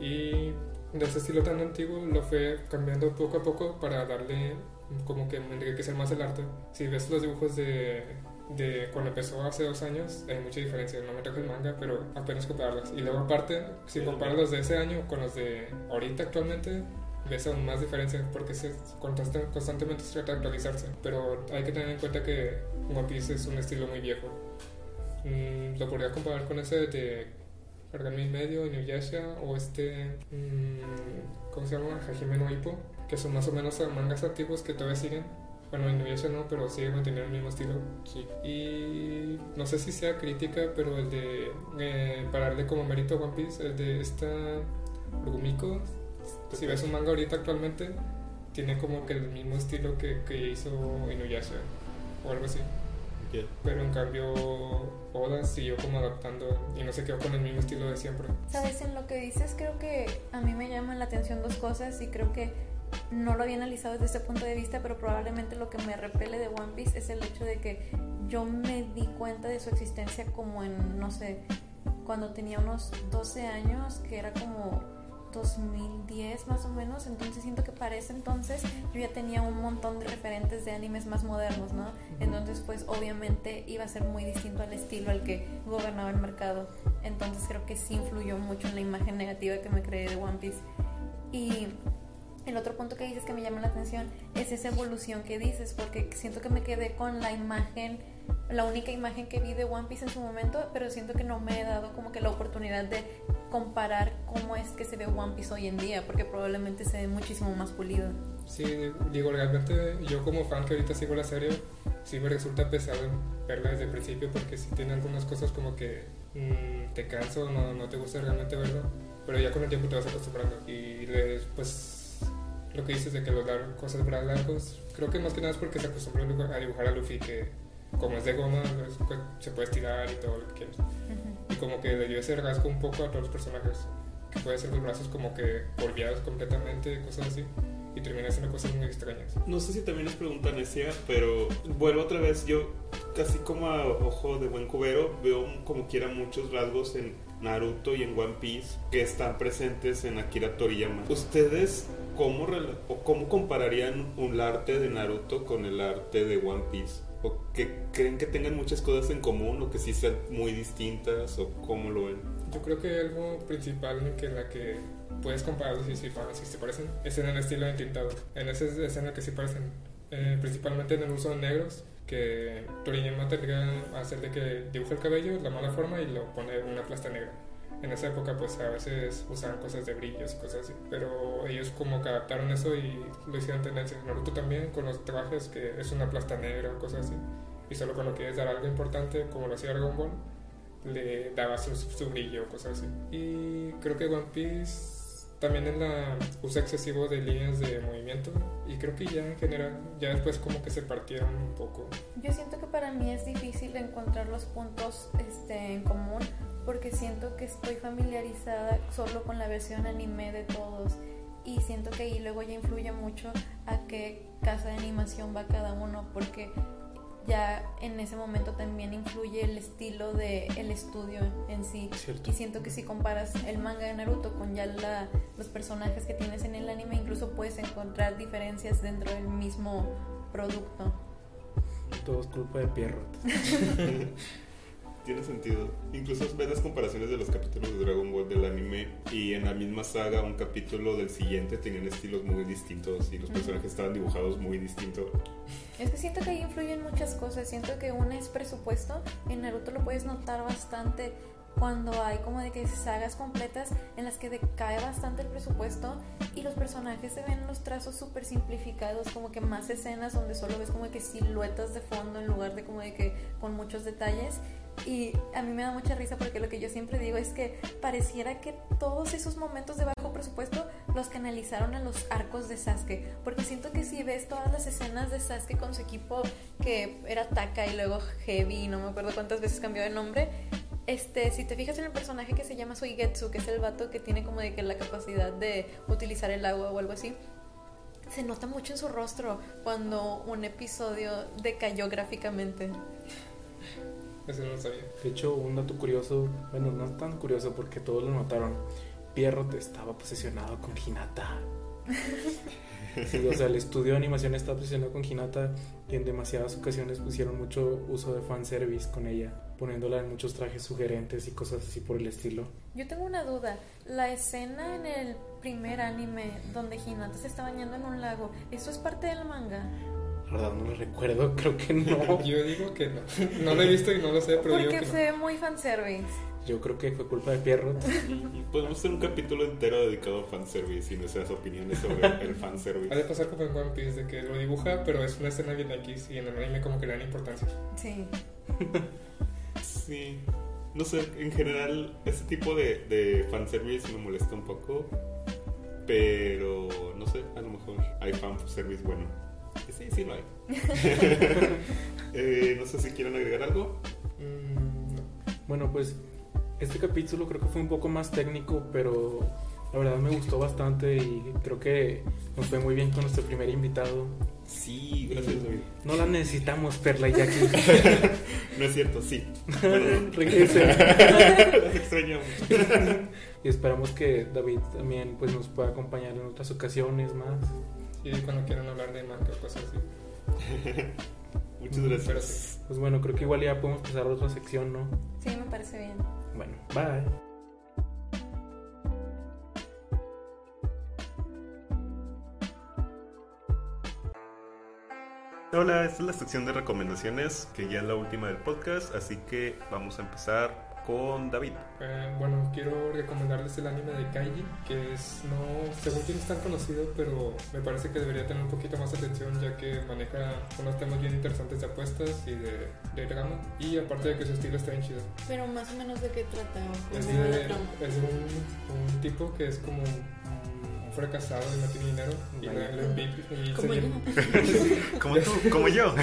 Y de ese estilo tan antiguo lo fue cambiando poco a poco para darle como que enriquecer más el arte. Si ves los dibujos de, de cuando empezó hace dos años, hay mucha diferencia. No me traje el manga, pero apenas compararlos. Y luego aparte, si comparas los de ese año con los de ahorita actualmente, ves aún más diferencia porque se constantemente se trata de actualizarse. Pero hay que tener en cuenta que One Piece es un estilo muy viejo. Mm, lo podría comparar con ese de Argami Medio, Inuyasha o este. Mmm, ¿Cómo se llama? Hajime no Ippo, que son más o menos mangas antiguos que todavía siguen. Bueno, Inuyasha no, pero sigue manteniendo el mismo estilo. Sí. Y no sé si sea crítica, pero el de. Eh, para darle como mérito a One Piece, el de esta. Rugumiko, si ves un manga ahorita actualmente, tiene como que el mismo estilo que, que hizo Inuyasha o algo así. Yeah. Pero en cambio, Oda siguió como adaptando y no se quedó con el mismo estilo de siempre. Sabes, en lo que dices, creo que a mí me llaman la atención dos cosas y creo que no lo había analizado desde ese punto de vista, pero probablemente lo que me repele de One Piece es el hecho de que yo me di cuenta de su existencia como en, no sé, cuando tenía unos 12 años, que era como 2010 más o menos, entonces siento que para ese entonces yo ya tenía un montón de referentes de animes más modernos, ¿no? Entonces pues obviamente iba a ser muy distinto al estilo al que gobernaba el mercado, entonces creo que sí influyó mucho en la imagen negativa que me creé de One Piece. Y el otro punto que dices que me llama la atención es esa evolución que dices, porque siento que me quedé con la imagen, la única imagen que vi de One Piece en su momento, pero siento que no me he dado como que la oportunidad de comparar cómo es que se ve One Piece hoy en día, porque probablemente se ve muchísimo más pulido. Sí, digo, realmente yo como fan que ahorita sigo la serie, sí me resulta pesado verla desde el principio porque sí tiene algunas cosas como que mmm, te canso, no, no te gusta realmente verlo, pero ya con el tiempo te vas acostumbrando. Y pues lo que dices de que los cosas largos, creo que más que nada es porque se acostumbró a dibujar a Luffy que como es de goma se puede estirar y todo lo que quieras. Y como que le dio ese rasgo un poco a todos los personajes, que puede ser los brazos como que volviados completamente, cosas así. Y termina siendo cosas muy extrañas. No sé si también es pregunta necia, pero vuelvo otra vez. Yo, casi como a ojo de buen cubero, veo como quiera muchos rasgos en Naruto y en One Piece que están presentes en Akira Toriyama. ¿Ustedes cómo, o cómo compararían un arte de Naruto con el arte de One Piece? ¿O que creen que tengan muchas cosas en común o que sí sean muy distintas o cómo lo ven? Yo creo que algo principal en que la que puedes compararlos y si, si se parecen es en el estilo de tintado. En esa escena que sí parecen, eh, principalmente en el uso de negros, que Toriyama tendría a hacer de que dibuja el cabello, la mala forma y lo pone en una plasta negra en esa época pues a veces usaban cosas de brillos cosas así, pero ellos como que adaptaron eso y lo hicieron tendencia. Naruto también con los trajes que es una plasta negra o cosas así, y solo cuando quieres dar algo importante como lo hacía Dragon Ball, le daba su, su brillo o cosas así. Y creo que One Piece también en la uso excesivo de líneas de movimiento y creo que ya en general ya después como que se partieron un poco. Yo siento que para mí es difícil encontrar los puntos este, en común porque siento que estoy familiarizada solo con la versión anime de todos y siento que ahí luego ya influye mucho a qué casa de animación va cada uno porque ya en ese momento también influye el estilo de el estudio en sí Cierto. y siento que si comparas el manga de Naruto con ya la, los personajes que tienes en el anime incluso puedes encontrar diferencias dentro del mismo producto Todo es culpa de Pierrot. Tiene sentido. Incluso ves las comparaciones de los capítulos de Dragon Ball del anime y en la misma saga un capítulo del siguiente tenían estilos muy distintos y los personajes estaban dibujados muy distintos. Es que siento que ahí influyen muchas cosas. Siento que una es presupuesto. En Naruto lo puedes notar bastante cuando hay como de que sagas completas en las que decae bastante el presupuesto y los personajes se ven los trazos súper simplificados, como que más escenas donde solo ves como de que siluetas de fondo en lugar de como de que con muchos detalles. Y a mí me da mucha risa porque lo que yo siempre digo es que pareciera que todos esos momentos de bajo presupuesto los canalizaron a los arcos de Sasuke. Porque siento que si ves todas las escenas de Sasuke con su equipo, que era Taka y luego Heavy, no me acuerdo cuántas veces cambió de nombre. Este, si te fijas en el personaje que se llama Suigetsu, que es el vato que tiene como de que la capacidad de utilizar el agua o algo así, se nota mucho en su rostro cuando un episodio decayó gráficamente. Eso no lo sabía. De hecho, un dato curioso, bueno, no tan curioso porque todos lo notaron. Pierrot estaba obsesionado con Hinata. Sí, o sea, el estudio de animación está obsesionado con Hinata y en demasiadas ocasiones pusieron mucho uso de fanservice con ella, poniéndola en muchos trajes sugerentes y cosas así por el estilo. Yo tengo una duda. La escena en el primer anime donde Hinata se está bañando en un lago, ¿eso es parte del manga? Verdad no lo recuerdo, creo que no. Yo digo que no. No lo he visto y no lo sé, pero digo Porque que se no. ve muy fanservice. Yo creo que fue culpa de Pierrot. Y podemos hacer un capítulo entero dedicado a fanservice y nuestras opiniones sobre el Ha de fanservice. pasar como en One Piece, de que lo dibuja, pero es una escena bien X y en el anime como que le dan importancia. Sí. Sí. No sé, en general, ese tipo de, de fanservice me molesta un poco. Pero no sé, a lo mejor hay fanservice bueno. Sí, sí lo hay. Eh, no sé si quieren agregar algo. Mm, no. Bueno, pues este capítulo creo que fue un poco más técnico, pero la verdad me gustó bastante y creo que nos fue muy bien con nuestro primer invitado. Sí, gracias David. No la necesitamos, Perla y Jackie. No es cierto, sí. Bueno, Regresen. las extraño mucho. Y esperamos que David también pues, nos pueda acompañar en otras ocasiones más. Y cuando quieran hablar de manga o cosas así. Muchas Pero gracias. sí. Pues bueno, creo que igual ya podemos pasar a otra sección, ¿no? Sí, me parece bien. Bueno, bye. Hola, esta es la sección de recomendaciones, que ya es la última del podcast, así que vamos a empezar con David. Eh, bueno, quiero recomendarles el anime de Kaiji, que es, no, según yo no es tan conocido, pero me parece que debería tener un poquito más atención ya que maneja unos temas bien interesantes de apuestas y de, de drama. Y aparte de que su estilo está bien chido. Pero más o menos de qué trata Es de, es de un, un tipo que es como fracasado y no tiene dinero y Vaya. le, le envidia- y Como se yo. llena- Como tú, como yo.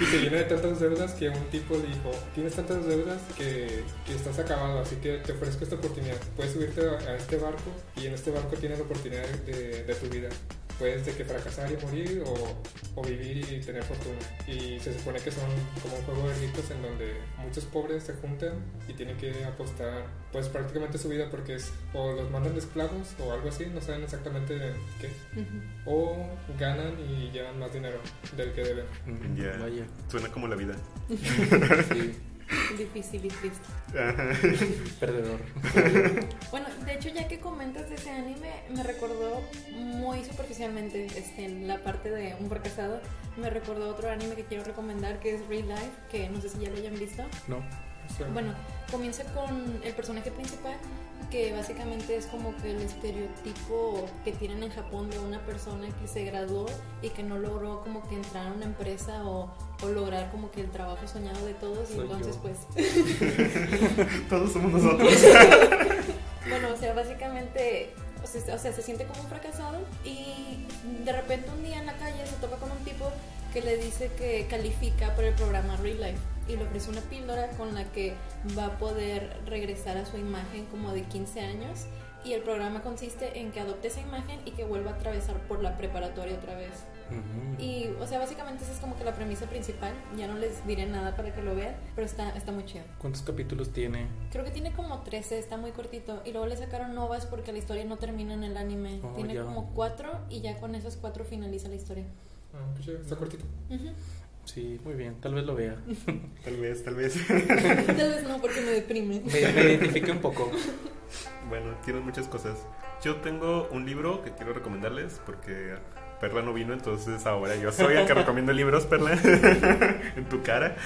Y se llena de tantas deudas que un tipo le dijo, tienes tantas deudas que, que estás acabado, así que te ofrezco esta oportunidad. Puedes subirte a, a este barco y en este barco tienes la oportunidad de, de tu vida. Puedes de que fracasar y morir o, o vivir y tener fortuna. Y se supone que son como un juego de ricos en donde muchos pobres se juntan y tienen que apostar pues prácticamente su vida porque es o los mandan de esclavos o algo así, no saben exactamente qué. Ujú. O ganan y llevan más dinero del que deben. Ya. Vaya. Suena como la vida. Sí, Difícil y triste. Ajá. perdedor. Bueno, de hecho, ya que comentas de ese anime, me recordó muy superficialmente este, en la parte de un fracasado. Me recordó otro anime que quiero recomendar que es Real Life, que no sé si ya lo hayan visto. No. O sea, Bueno, comienza con el personaje principal, que básicamente es como que el estereotipo que tienen en Japón de una persona que se graduó y que no logró como que entrar a una empresa o, o lograr como que el trabajo soñado de todos y entonces yo. pues Todos somos nosotros. Bueno, o sea, básicamente, o sea, o sea, se siente como un fracasado y de repente un día en la calle se topa con un tipo que le dice que califica para el programa Real Life y le ofrece una píldora con la que va a poder regresar a su imagen como de 15 años y el programa consiste en que adopte esa imagen y que vuelva a atravesar por la preparatoria otra vez. Ujú. Y, o sea, básicamente esa es como que la premisa principal. Ya no les diré nada para que lo vean, pero está, está muy chido. ¿Cuántos capítulos tiene? Creo que tiene como 13, está muy cortito. Y luego le sacaron novas porque la historia no termina en el anime. Oh, tiene ya. como 4 y ya con esos 4 finaliza la historia. ah, pues ya, está cortito. Ujú. Sí, muy bien, tal vez lo vea. Tal vez, tal vez. Tal vez no, porque me deprime. Me, me identifique un poco. Bueno, tienen muchas cosas. Yo tengo un libro que quiero recomendarles porque Perla no vino, entonces ahora yo soy el que recomiendo libros, Perla, en tu cara.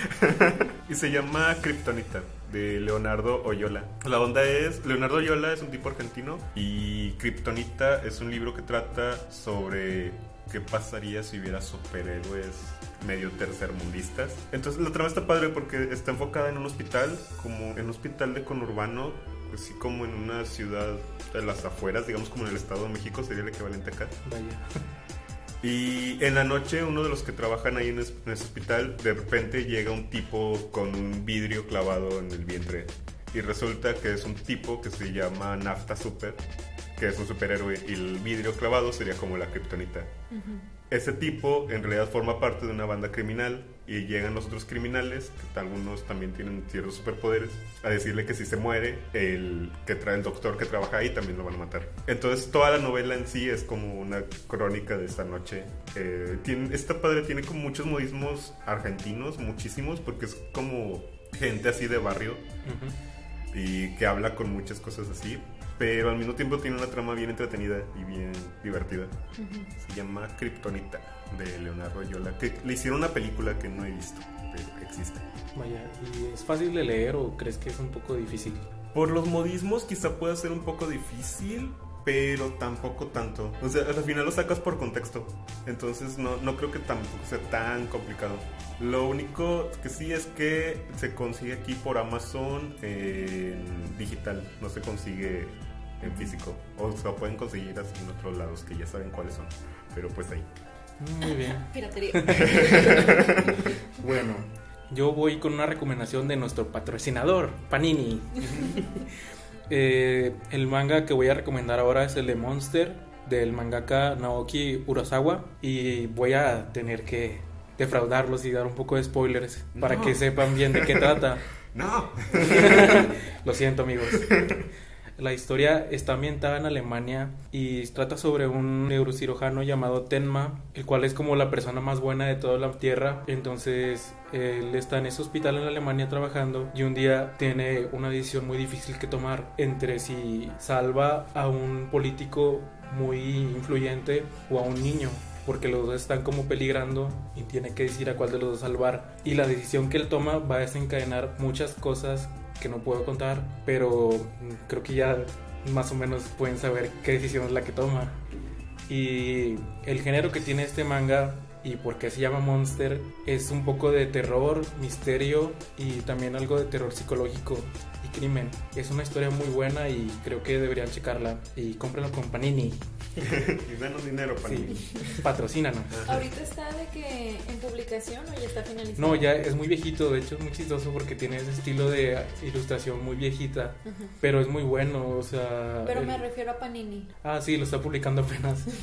y se llama Kryptonita, de Leonardo Oyola. La onda es, Leonardo Oyola es un tipo argentino y Kryptonita es un libro que trata sobre qué pasaría si hubiera superhéroes medio tercermundistas. Entonces la trama está padre porque está enfocada en un hospital, como en un hospital de conurbano, así como en una ciudad de las afueras, digamos como en el Estado de México, sería el equivalente acá. Vaya. Y en la noche uno de los que trabajan ahí en, es- en ese hospital, de repente llega un tipo con un vidrio clavado en el vientre. Y resulta que es un tipo que se llama Nafta Super. Que es un superhéroe, y el vidrio clavado sería como la kriptonita. Ese tipo en realidad forma parte de una banda criminal y llegan los otros criminales, que algunos también tienen ciertos superpoderes, a decirle que si se muere, el que trae el doctor que trabaja ahí también lo van a matar. Entonces toda la novela en sí es como una crónica de esta noche. Eh, tiene, esta padre tiene como muchos modismos argentinos, muchísimos, porque es como gente así de barrio y que habla con muchas cosas así, pero al mismo tiempo tiene una trama bien entretenida y bien divertida. Se llama Kryptonita de Leonardo Yola, que le hicieron una película que no he visto, pero existe. Vaya, ¿y es fácil de leer o crees que es un poco difícil? Por los modismos quizá pueda ser un poco difícil, pero tampoco tanto. O sea, al final lo sacas por contexto. Entonces no, no creo que tampoco sea tan complicado. Lo único que sí es que se consigue aquí por Amazon en digital. No se consigue en físico. O se lo pueden conseguir así en otros lados que ya saben cuáles son. Pero pues ahí. Muy bien. Piratería. Bueno, yo voy con una recomendación de nuestro patrocinador, Panini. Eh, el manga que voy a recomendar ahora es el de Monster, del mangaka Naoki Urasawa. Y voy a tener que defraudarlos y dar un poco de spoilers para No. que sepan bien de qué trata. ¡No! Lo siento, amigos. La historia está ambientada en Alemania y trata sobre un neurocirujano llamado Tenma, el cual es como la persona más buena de toda la tierra. Entonces, él está en ese hospital en Alemania trabajando y un día tiene una decisión muy difícil que tomar entre si salva a un político muy influyente o a un niño. Porque los dos están como peligrando y tiene que decidir a cuál de los dos salvar. Y la decisión que él toma va a desencadenar muchas cosas que no puedo contar, pero creo que ya más o menos pueden saber qué decisión es la que toma. Y el género que tiene este manga y por qué se llama Monster es un poco de terror, misterio y también algo de terror psicológico crimen. Es una historia muy buena y creo que deberían checarla y cómprenlo con Panini. y danos dinero, Sí, Panini. patrocínanos. ¿Ahorita está de que en publicación o ya está finalizado? No, ya es muy viejito, de hecho es muy chistoso porque tiene ese estilo de ilustración muy viejita, pero es muy bueno, o sea... Pero el- me refiero a Panini. Ah, sí, lo está publicando apenas.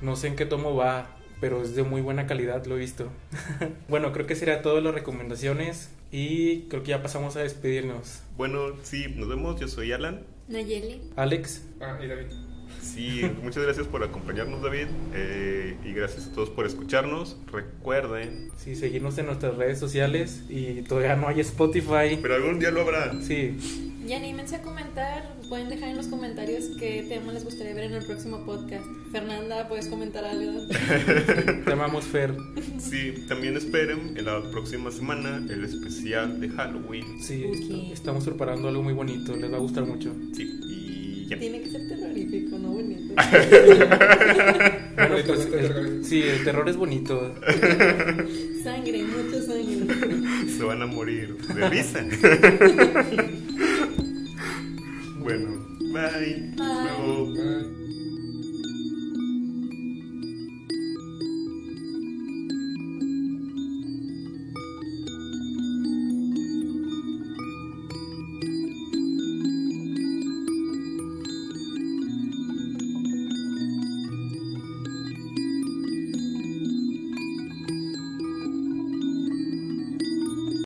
No sé en qué tomo va, pero es de muy buena calidad, lo he visto. bueno, creo que sería todas las recomendaciones y creo que ya pasamos a despedirnos. Bueno, sí, nos vemos. Yo soy Alan. Nayeli. Alex, Ah, y David. Sí, muchas gracias por acompañarnos, David. eh, y gracias a todos por escucharnos. Recuerden, sí, seguirnos en nuestras redes sociales y todavía no hay Spotify. pero algún día lo habrá. Sí, Y anímense a comentar. Pueden dejar en los comentarios qué tema les gustaría ver en el próximo podcast. Fernanda, ¿puedes comentar algo? te amamos Fer. Sí, también esperen en la próxima semana el especial de Halloween. Sí, Ok. estamos preparando algo muy bonito, les va a gustar mucho. Sí, y Tiene que ser terrorífico, no bonito. Bueno, pues, el- sí, el terror es bonito. sangre, mucha sangre. Se van a morir de risa. bueno, bye. Hasta Bye. luego. Bye.